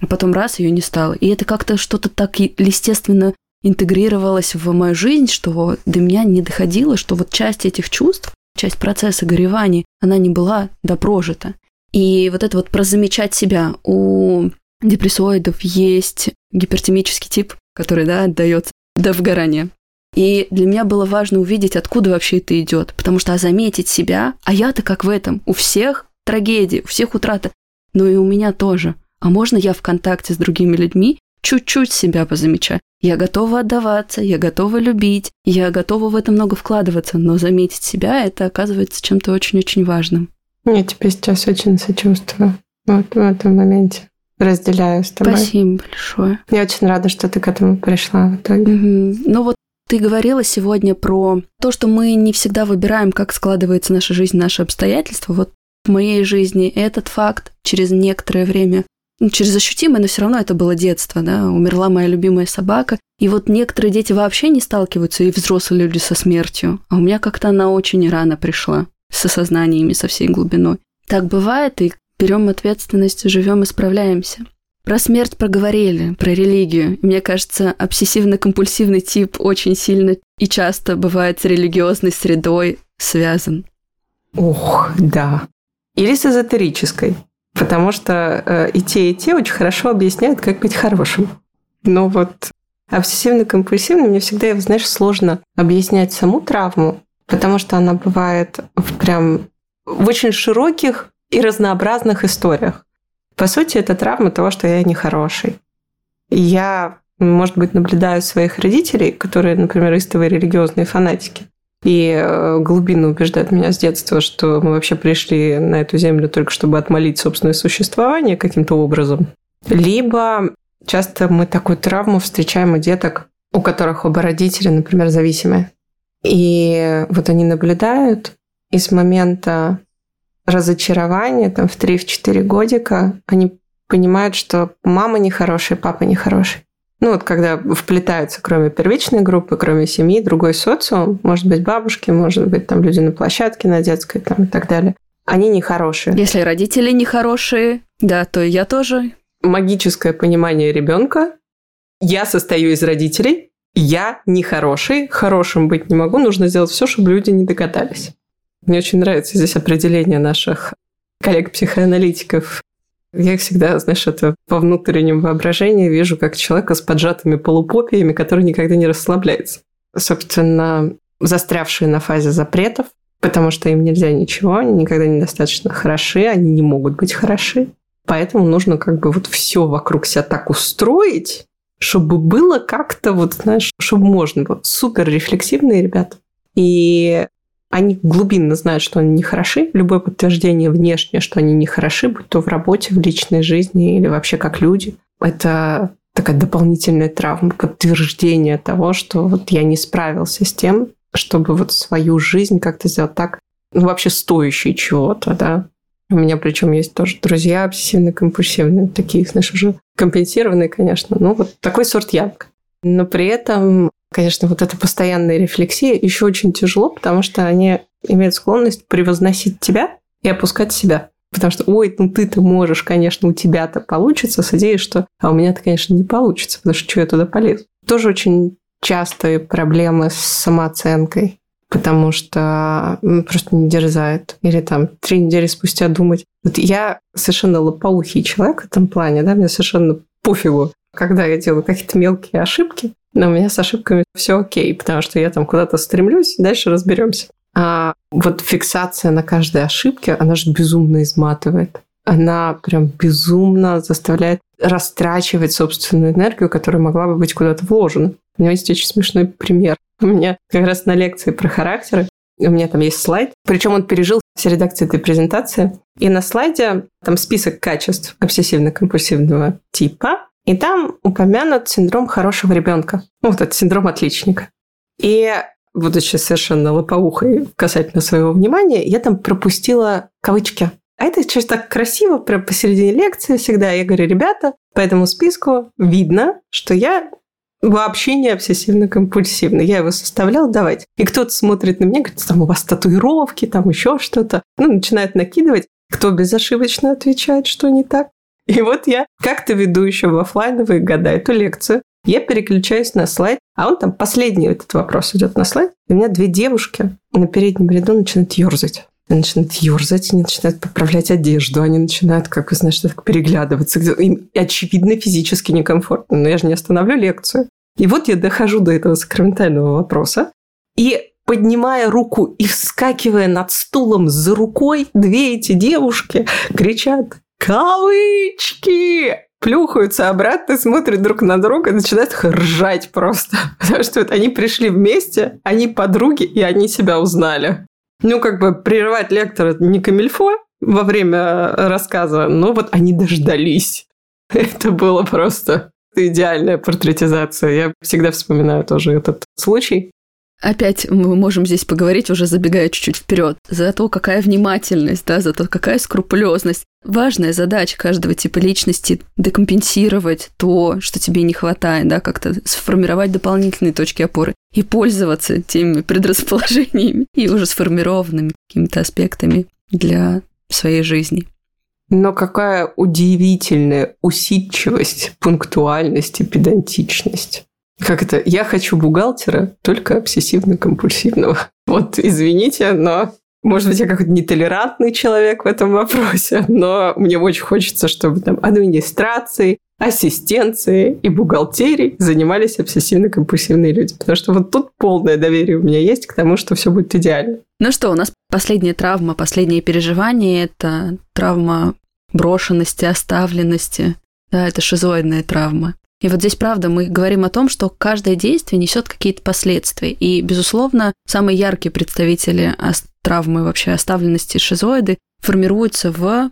а потом раз ее не стало. И это как-то что-то так естественно интегрировалось в мою жизнь, что до меня не доходило, что вот часть этих чувств, часть процесса горевания, она не была допрожита. И вот это вот про замечать себя. У депрессоидов есть гипертемический тип, который, да, отдается до выгорания. И для меня было важно увидеть, откуда вообще это идет. Потому что а заметить себя, а я-то как в этом, у всех трагедии, у всех утрата, но и у меня тоже. А можно я в контакте с другими людьми чуть-чуть себя позамечаю? Я готова отдаваться, я готова любить, я готова в это много вкладываться, но заметить себя это оказывается чем-то очень-очень важным. Я тебе сейчас очень сочувствую вот в этом моменте. Разделяю с тобой. Спасибо большое. Я очень рада, что ты к этому пришла в итоге. Угу. Ну вот ты говорила сегодня про то, что мы не всегда выбираем, как складывается наша жизнь, наши обстоятельства. Вот в моей жизни этот факт через некоторое время, ну, через ощутимое, но все равно это было детство, да, умерла моя любимая собака. И вот некоторые дети вообще не сталкиваются, и взрослые люди со смертью. А у меня как-то она очень рано пришла, с осознаниями, со всей глубиной. Так бывает, и берем ответственность, живем и справляемся. Про смерть проговорили, про религию. Мне кажется, обсессивно-компульсивный тип очень сильно и часто бывает с религиозной средой связан. Ох, да. Или с эзотерической. Потому что э, и те, и те очень хорошо объясняют, как быть хорошим. Но вот обсессивно-компульсивно мне всегда, знаешь, сложно объяснять саму травму, потому что она бывает в прям в очень широких и разнообразных историях. По сути, это травма того, что я нехороший. Я, может быть, наблюдаю своих родителей, которые, например, истовые религиозные фанатики, и э, глубинно убеждают меня с детства, что мы вообще пришли на эту землю только чтобы отмолить собственное существование каким-то образом. Либо часто мы такую травму встречаем у деток, у которых оба родителя, например, зависимые. И вот они наблюдают, и с момента разочарование, там, в 3-4 годика, они понимают, что мама нехорошая, папа нехороший. Ну вот когда вплетаются, кроме первичной группы, кроме семьи, другой социум, может быть, бабушки, может быть, там люди на площадке, на детской там, и так далее, они нехорошие. Если родители нехорошие, да, то и я тоже. Магическое понимание ребенка. Я состою из родителей, я нехороший, хорошим быть не могу, нужно сделать все, чтобы люди не догадались. Мне очень нравится здесь определение наших коллег-психоаналитиков. Я всегда, знаешь, это по внутреннему воображению вижу как человека с поджатыми полупопиями, который никогда не расслабляется. Собственно, застрявшие на фазе запретов, потому что им нельзя ничего, они никогда недостаточно хороши, они не могут быть хороши. Поэтому нужно как бы вот все вокруг себя так устроить, чтобы было как-то вот, знаешь, чтобы можно было. Супер рефлексивные ребята. И они глубинно знают, что они не хороши. Любое подтверждение внешнее, что они не хороши, будь то в работе, в личной жизни или вообще как люди, это такая дополнительная травма, подтверждение того, что вот я не справился с тем, чтобы вот свою жизнь как-то сделать так, ну, вообще стоящей чего-то, да. У меня причем есть тоже друзья обсессивно-компульсивные, такие, знаешь, уже компенсированные, конечно. Ну, вот такой сорт яблок. Но при этом Конечно, вот эта постоянная рефлексия еще очень тяжело, потому что они имеют склонность превозносить тебя и опускать себя. Потому что, ой, ну ты-то можешь, конечно, у тебя-то получится с идеей, что а у меня-то, конечно, не получится, потому что что я туда полезу. Тоже очень частые проблемы с самооценкой, потому что просто не дерзает. Или там три недели спустя думать. Вот я совершенно лопоухий человек в этом плане, да, мне совершенно пофигу, когда я делаю какие-то мелкие ошибки, но у меня с ошибками все окей, потому что я там куда-то стремлюсь, дальше разберемся. А вот фиксация на каждой ошибке, она же безумно изматывает. Она прям безумно заставляет растрачивать собственную энергию, которая могла бы быть куда-то вложена. У меня есть очень смешной пример. У меня как раз на лекции про характеры у меня там есть слайд, причем он пережил все редакции этой презентации. И на слайде там список качеств обсессивно-компульсивного типа, и там упомянут синдром хорошего ребенка. Ну, вот этот синдром отличника. И будучи совершенно лопоухой касательно своего внимания, я там пропустила кавычки. А это сейчас так красиво, прям посередине лекции всегда. Я говорю, ребята, по этому списку видно, что я вообще не обсессивно-компульсивно. Я его составлял давать. И кто-то смотрит на меня, говорит, там у вас татуировки, там еще что-то. Ну, начинает накидывать. Кто безошибочно отвечает, что не так. И вот я как-то веду еще в офлайновые года эту лекцию. Я переключаюсь на слайд, а он там последний этот вопрос идет на слайд. И у меня две девушки на переднем ряду начинают ерзать. Они начинают ерзать, они начинают поправлять одежду, они начинают, как вы знаете, так переглядываться. Им очевидно физически некомфортно, но я же не остановлю лекцию. И вот я дохожу до этого сакраментального вопроса, и поднимая руку и вскакивая над стулом за рукой, две эти девушки кричат «Кавычки!» плюхаются обратно, смотрят друг на друга и начинают ржать просто. Потому что вот они пришли вместе, они подруги, и они себя узнали. Ну, как бы прерывать лектора не камильфо во время рассказа, но вот они дождались. Это было просто идеальная портретизация. Я всегда вспоминаю тоже этот случай. Опять мы можем здесь поговорить, уже забегая чуть-чуть вперед, за то, какая внимательность, да, за то, какая скрупулезность. Важная задача каждого типа личности – декомпенсировать то, что тебе не хватает, да, как-то сформировать дополнительные точки опоры и пользоваться теми предрасположениями и уже сформированными какими-то аспектами для своей жизни. Но какая удивительная усидчивость, пунктуальность и педантичность. Как это? Я хочу бухгалтера, только обсессивно-компульсивного. Вот, извините, но может быть, я какой-то нетолерантный человек в этом вопросе, но мне очень хочется, чтобы там администрацией, ассистенцией и бухгалтерией занимались обсессивно-компульсивные люди. Потому что вот тут полное доверие у меня есть к тому, что все будет идеально. Ну что, у нас последняя травма, последнее переживание – это травма брошенности, оставленности. Да, это шизоидная травма. И вот здесь, правда, мы говорим о том, что каждое действие несет какие-то последствия. И, безусловно, самые яркие представители травмы вообще оставленности шизоиды формируются в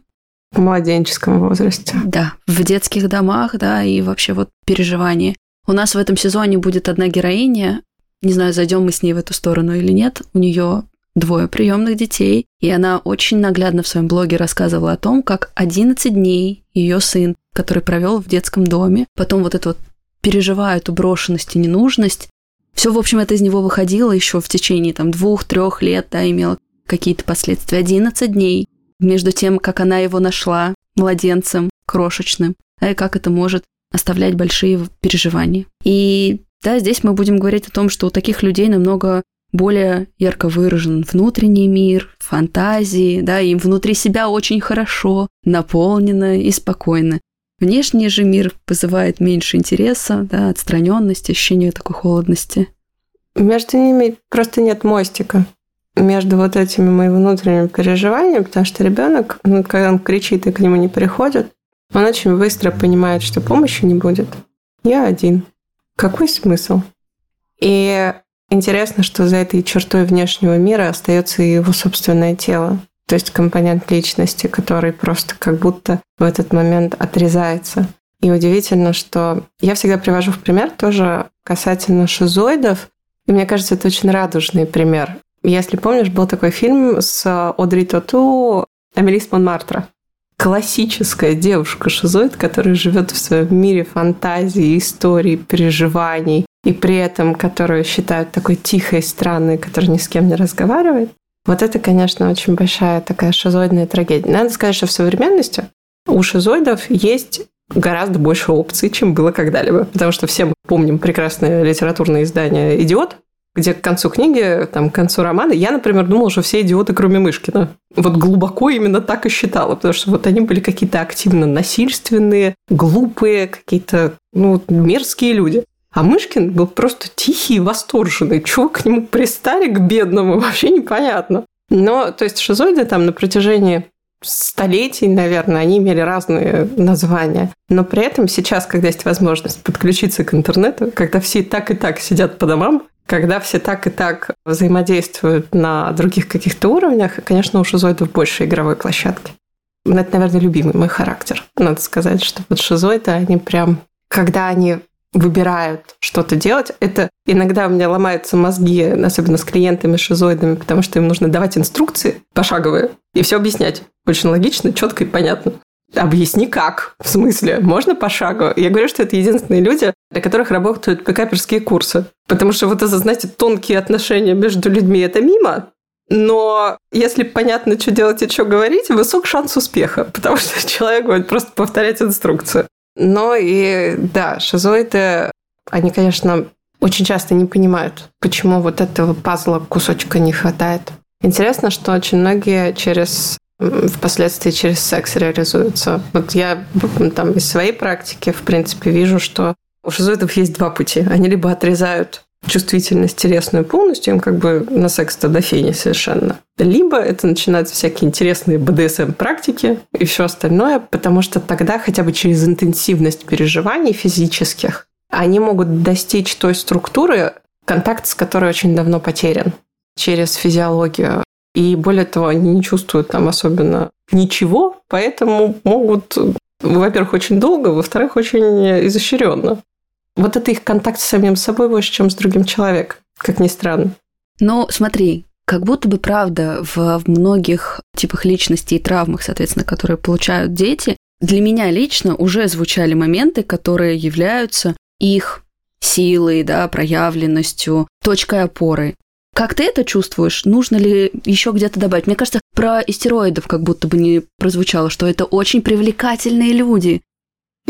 в младенческом возрасте. Да, в детских домах, да, и вообще вот переживания. У нас в этом сезоне будет одна героиня, не знаю, зайдем мы с ней в эту сторону или нет, у нее двое приемных детей, и она очень наглядно в своем блоге рассказывала о том, как 11 дней ее сын который провел в детском доме. Потом вот это вот переживая эту брошенность и ненужность. Все, в общем, это из него выходило еще в течение там двух-трех лет, да, имело какие-то последствия. 11 дней между тем, как она его нашла младенцем крошечным, да, и как это может оставлять большие переживания. И да, здесь мы будем говорить о том, что у таких людей намного более ярко выражен внутренний мир, фантазии, да, им внутри себя очень хорошо, наполнено и спокойно. Внешний же мир вызывает меньше интереса, да, отстраненности, ощущение такой холодности. Между ними просто нет мостика между вот этими моими внутренними переживаниями, потому что ребенок, ну, когда он кричит и к нему не приходит, он очень быстро понимает, что помощи не будет. Я один. Какой смысл? И интересно, что за этой чертой внешнего мира остается и его собственное тело то есть компонент личности, который просто как будто в этот момент отрезается. И удивительно, что я всегда привожу в пример тоже касательно шизоидов, и мне кажется, это очень радужный пример. Если помнишь, был такой фильм с Одри Тоту «Амелис Монмартра». Классическая девушка-шизоид, которая живет в своем мире фантазии, истории, переживаний, и при этом которую считают такой тихой, странной, которая ни с кем не разговаривает. Вот это, конечно, очень большая такая шизоидная трагедия. Надо сказать, что в современности у шизоидов есть гораздо больше опций, чем было когда-либо. Потому что все мы помним прекрасное литературное издание «Идиот», где к концу книги, там, к концу романа, я, например, думала, что все идиоты, кроме Мышкина. Вот глубоко именно так и считала, потому что вот они были какие-то активно насильственные, глупые, какие-то, ну, мерзкие люди. А Мышкин был просто тихий и восторженный. Чего к нему пристали, к бедному, вообще непонятно. Но, то есть, шизоиды там на протяжении столетий, наверное, они имели разные названия. Но при этом сейчас, когда есть возможность подключиться к интернету, когда все так и так сидят по домам, когда все так и так взаимодействуют на других каких-то уровнях, конечно, у шизоидов больше игровой площадки. Это, наверное, любимый мой характер. Надо сказать, что вот шизоиды, они прям, когда они выбирают что-то делать. Это иногда у меня ломаются мозги, особенно с клиентами шизоидами, потому что им нужно давать инструкции пошаговые и все объяснять. Очень логично, четко и понятно. Объясни как. В смысле? Можно пошагово? Я говорю, что это единственные люди, для которых работают пикаперские курсы. Потому что вот это, знаете, тонкие отношения между людьми – это мимо, но если понятно, что делать и что говорить, высок шанс успеха, потому что человек будет просто повторять инструкцию. Но и да, шизоиды, они, конечно, очень часто не понимают, почему вот этого пазла кусочка не хватает. Интересно, что очень многие через впоследствии через секс реализуются. Вот я там из своей практики, в принципе, вижу, что у шизоидов есть два пути. Они либо отрезают чувствительность телесную полностью, им как бы на секс-то до фени совершенно. Либо это начинаются всякие интересные БДСМ-практики и все остальное, потому что тогда хотя бы через интенсивность переживаний физических они могут достичь той структуры, контакт с которой очень давно потерян через физиологию. И более того, они не чувствуют там особенно ничего, поэтому могут, во-первых, очень долго, во-вторых, очень изощренно. Вот это их контакт с самим собой больше, чем с другим человеком, как ни странно. Но смотри, как будто бы правда в многих типах личности и травмах, соответственно, которые получают дети, для меня лично уже звучали моменты, которые являются их силой, да, проявленностью, точкой опоры. Как ты это чувствуешь? Нужно ли еще где-то добавить? Мне кажется, про истероидов как будто бы не прозвучало, что это очень привлекательные люди.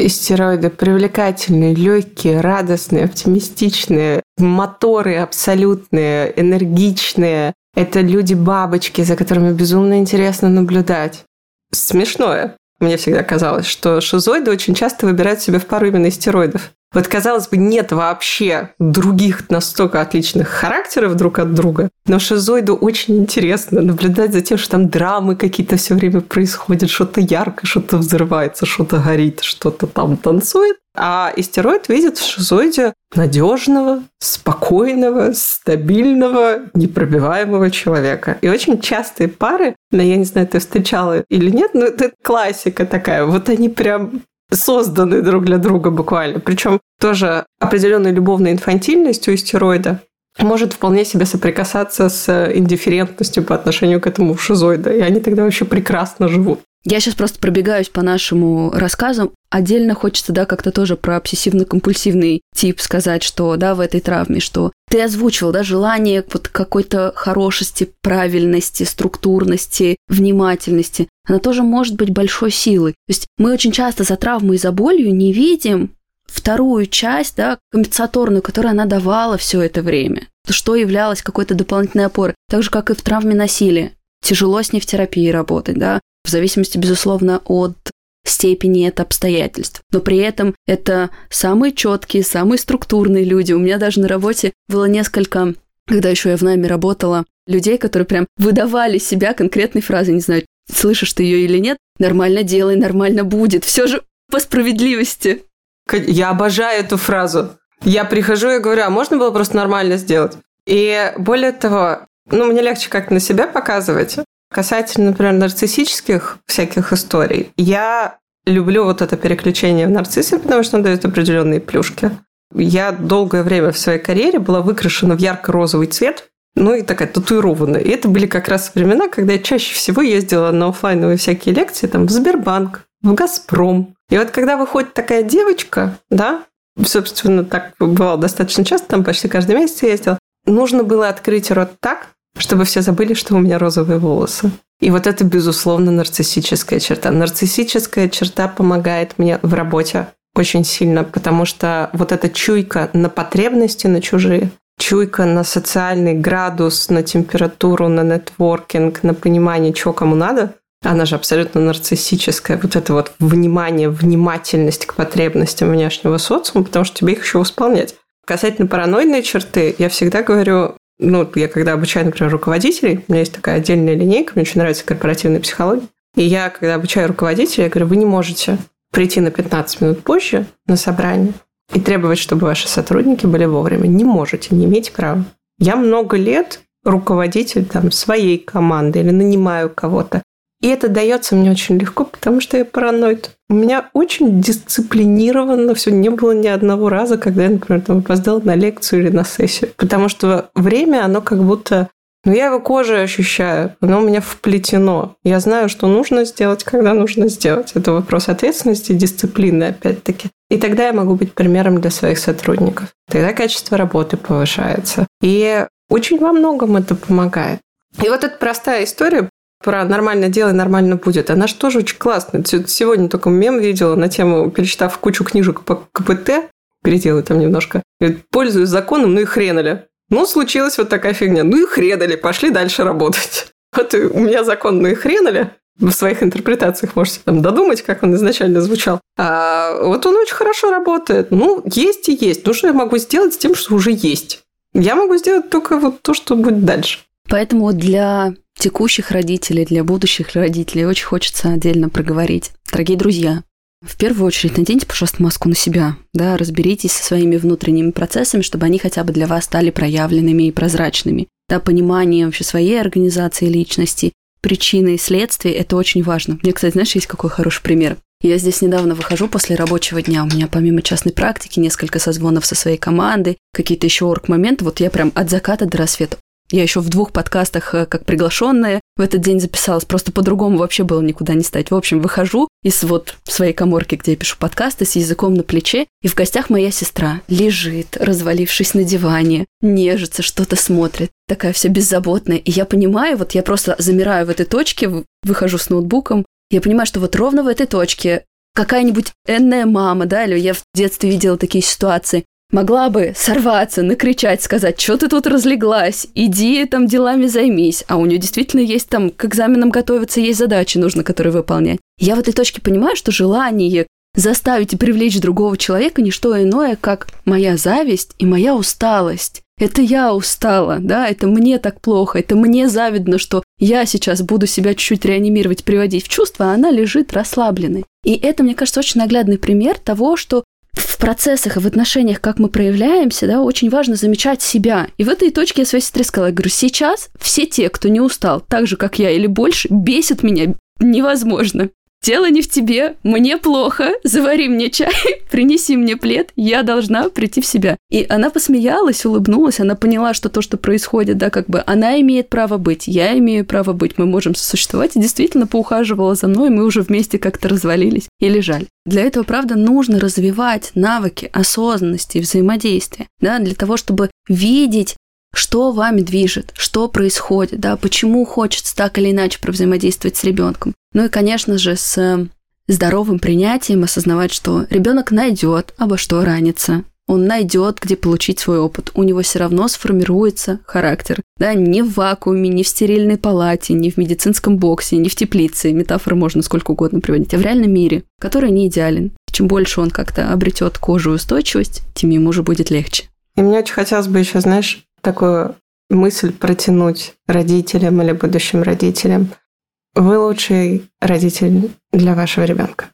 Истероиды привлекательные, легкие, радостные, оптимистичные, моторы абсолютные, энергичные. Это люди-бабочки, за которыми безумно интересно наблюдать. Смешное. Мне всегда казалось, что шизоиды очень часто выбирают себе в пару именно истероидов. Вот, казалось бы, нет вообще других настолько отличных характеров друг от друга, но шизоиду очень интересно наблюдать за тем, что там драмы какие-то все время происходят, что-то ярко, что-то взрывается, что-то горит, что-то там танцует. А истероид видит в шизоиде надежного, спокойного, стабильного, непробиваемого человека. И очень частые пары, но я не знаю, ты встречала или нет, но это классика такая. Вот они прям созданы друг для друга буквально. Причем тоже определенной любовной инфантильностью истероида может вполне себе соприкасаться с индифферентностью по отношению к этому шизоида. И они тогда вообще прекрасно живут. Я сейчас просто пробегаюсь по нашему рассказу. Отдельно хочется, да, как-то тоже про обсессивно-компульсивный тип сказать, что, да, в этой травме, что ты озвучивал, да, желание вот какой-то хорошести, правильности, структурности, внимательности. Она тоже может быть большой силой. То есть мы очень часто за травмой и за болью не видим вторую часть, да, компенсаторную, которую она давала все это время. Что являлось какой-то дополнительной опорой. Так же, как и в травме насилия. Тяжело с ней в терапии работать, да, в зависимости, безусловно, от степени это обстоятельств. Но при этом это самые четкие, самые структурные люди. У меня даже на работе было несколько, когда еще я в нами работала, людей, которые прям выдавали себя конкретной фразой, не знаю, слышишь ты ее или нет, нормально делай, нормально будет. Все же по справедливости. Я обожаю эту фразу. Я прихожу и говорю, а можно было просто нормально сделать? И более того, ну, мне легче как-то на себя показывать. Касательно, например, нарциссических всяких историй, я люблю вот это переключение в нарциссе, потому что он дает определенные плюшки. Я долгое время в своей карьере была выкрашена в ярко-розовый цвет, ну и такая татуированная. И это были как раз времена, когда я чаще всего ездила на офлайновые всякие лекции, там, в Сбербанк, в Газпром. И вот когда выходит такая девочка, да, собственно, так бывало достаточно часто, там почти каждый месяц ездила, нужно было открыть рот так, чтобы все забыли, что у меня розовые волосы. И вот это, безусловно, нарциссическая черта. Нарциссическая черта помогает мне в работе очень сильно, потому что вот эта чуйка на потребности, на чужие, чуйка на социальный градус, на температуру, на нетворкинг, на понимание, чего кому надо, она же абсолютно нарциссическая. Вот это вот внимание, внимательность к потребностям внешнего социума, потому что тебе их еще восполнять. Касательно параноидной черты, я всегда говорю, ну, я когда обучаю, например, руководителей, у меня есть такая отдельная линейка, мне очень нравится корпоративная психология. И я, когда обучаю руководителей, я говорю, вы не можете прийти на 15 минут позже на собрание и требовать, чтобы ваши сотрудники были вовремя. Не можете, не имеете права. Я много лет руководитель там, своей команды или нанимаю кого-то. И это дается мне очень легко, потому что я параноид. У меня очень дисциплинированно все. Не было ни одного раза, когда я, например, там опоздала на лекцию или на сессию. Потому что время, оно как будто... Ну, я его кожей ощущаю, оно у меня вплетено. Я знаю, что нужно сделать, когда нужно сделать. Это вопрос ответственности дисциплины, опять-таки. И тогда я могу быть примером для своих сотрудников. Тогда качество работы повышается. И очень во многом это помогает. И вот эта простая история про «нормально делай, нормально будет». Она же тоже очень классная. Сегодня только мем видела на тему, перечитав кучу книжек по КПТ, переделаю там немножко, пользуюсь законом, ну и хрен ли. Ну, случилась вот такая фигня. Ну и хренали, пошли дальше работать. Вот у меня закон «ну и хренали», в своих интерпретациях можете там додумать, как он изначально звучал. А вот он очень хорошо работает. Ну, есть и есть. Ну, что я могу сделать с тем, что уже есть? Я могу сделать только вот то, что будет дальше. Поэтому для текущих родителей, для будущих родителей очень хочется отдельно проговорить. Дорогие друзья, в первую очередь наденьте, пожалуйста, маску на себя, да, разберитесь со своими внутренними процессами, чтобы они хотя бы для вас стали проявленными и прозрачными. Да, понимание вообще своей организации личности, причины и следствия – это очень важно. Мне, кстати, знаешь, есть какой хороший пример. Я здесь недавно выхожу после рабочего дня. У меня помимо частной практики несколько созвонов со своей командой, какие-то еще орг-моменты. Вот я прям от заката до рассвета. Я еще в двух подкастах э, как приглашенная в этот день записалась. Просто по-другому вообще было никуда не стать. В общем, выхожу из вот своей коморки, где я пишу подкасты, с языком на плече, и в гостях моя сестра лежит, развалившись на диване, нежится, что-то смотрит. Такая вся беззаботная. И я понимаю, вот я просто замираю в этой точке, выхожу с ноутбуком, я понимаю, что вот ровно в этой точке какая-нибудь энная мама, да, или я в детстве видела такие ситуации, Могла бы сорваться, накричать, сказать, что ты тут разлеглась, иди там делами займись. А у нее действительно есть там к экзаменам готовиться, есть задачи нужно, которые выполнять. Я в этой точке понимаю, что желание заставить и привлечь другого человека не что иное, как моя зависть и моя усталость. Это я устала, да, это мне так плохо, это мне завидно, что я сейчас буду себя чуть-чуть реанимировать, приводить в чувство, а она лежит расслабленной. И это, мне кажется, очень наглядный пример того, что в процессах и в отношениях, как мы проявляемся, да, очень важно замечать себя. И в этой точке я своей сестре сказала, я говорю, сейчас все те, кто не устал, так же, как я или больше, бесит меня невозможно. Дело не в тебе, мне плохо, завари мне чай, принеси мне плед, я должна прийти в себя. И она посмеялась, улыбнулась, она поняла, что то, что происходит, да, как бы она имеет право быть, я имею право быть, мы можем сосуществовать, и действительно поухаживала за мной, мы уже вместе как-то развалились и лежали. Для этого, правда, нужно развивать навыки осознанности и взаимодействия, да, для того, чтобы видеть что вами движет, что происходит, да, почему хочется так или иначе взаимодействовать с ребенком. Ну и, конечно же, с здоровым принятием осознавать, что ребенок найдет обо что раниться, он найдет, где получить свой опыт. У него все равно сформируется характер. Да, не в вакууме, не в стерильной палате, не в медицинском боксе, не в теплице. Метафоры можно сколько угодно приводить, а в реальном мире, который не идеален. Чем больше он как-то обретет кожу и устойчивость, тем ему уже будет легче. И мне очень хотелось бы еще, знаешь, такую мысль протянуть родителям или будущим родителям. Вы лучший родитель для вашего ребенка.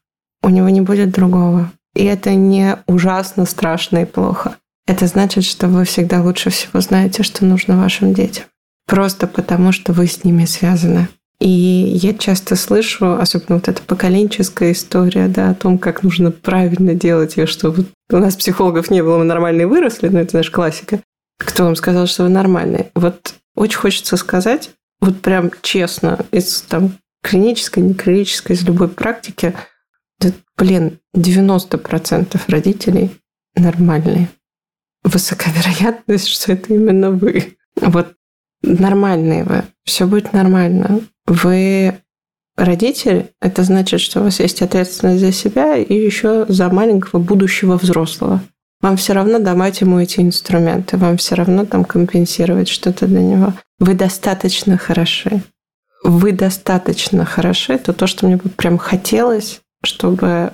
У него не будет другого. И это не ужасно страшно и плохо. Это значит, что вы всегда лучше всего знаете, что нужно вашим детям. Просто потому, что вы с ними связаны. И я часто слышу, особенно вот эта поколенческая история, да, о том, как нужно правильно делать, и что у нас психологов не было, мы нормальные выросли, но это наша классика. Кто вам сказал, что вы нормальные? Вот очень хочется сказать, вот прям честно, из там клинической, не клинической, из любой практики, да, блин, 90% родителей нормальные. Высока вероятность, что это именно вы. Вот нормальные вы. Все будет нормально. Вы родитель, это значит, что у вас есть ответственность за себя и еще за маленького будущего взрослого. Вам все равно давать ему эти инструменты, вам все равно там компенсировать что-то для него. Вы достаточно хороши. Вы достаточно хороши. Это то, что мне бы прям хотелось, чтобы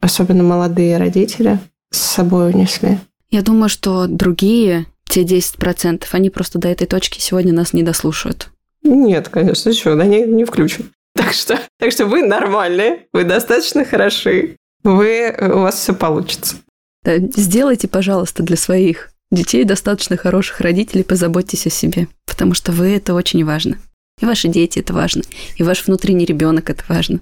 особенно молодые родители с собой унесли. Я думаю, что другие, те 10%, они просто до этой точки сегодня нас не дослушают. Нет, конечно, что, они не включат. Так что, так что вы нормальные, вы достаточно хороши, вы, у вас все получится. Да, сделайте, пожалуйста, для своих детей достаточно хороших родителей, позаботьтесь о себе, потому что вы это очень важно. И ваши дети это важно, и ваш внутренний ребенок это важно.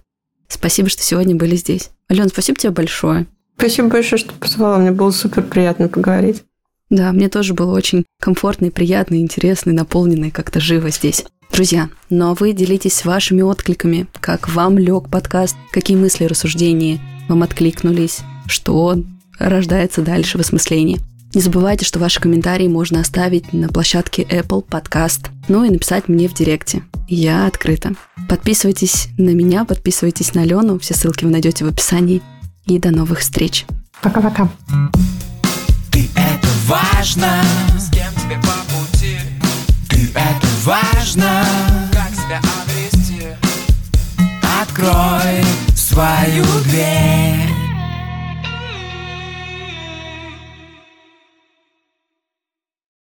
Спасибо, что сегодня были здесь. Ален, спасибо тебе большое. Спасибо большое, что позвала. Мне было супер приятно поговорить. Да, мне тоже было очень комфортно и приятно, и интересно, и наполнено, и как-то живо здесь. Друзья, ну а вы делитесь вашими откликами, как вам лег подкаст, какие мысли, рассуждения вам откликнулись, что рождается дальше в осмыслении. Не забывайте, что ваши комментарии можно оставить на площадке Apple Podcast, ну и написать мне в директе. Я открыта. Подписывайтесь на меня, подписывайтесь на Лену, все ссылки вы найдете в описании. И до новых встреч. Пока-пока. Ты это важно, с кем тебе папа Ты это важно Как себя обрести Открой свою дверь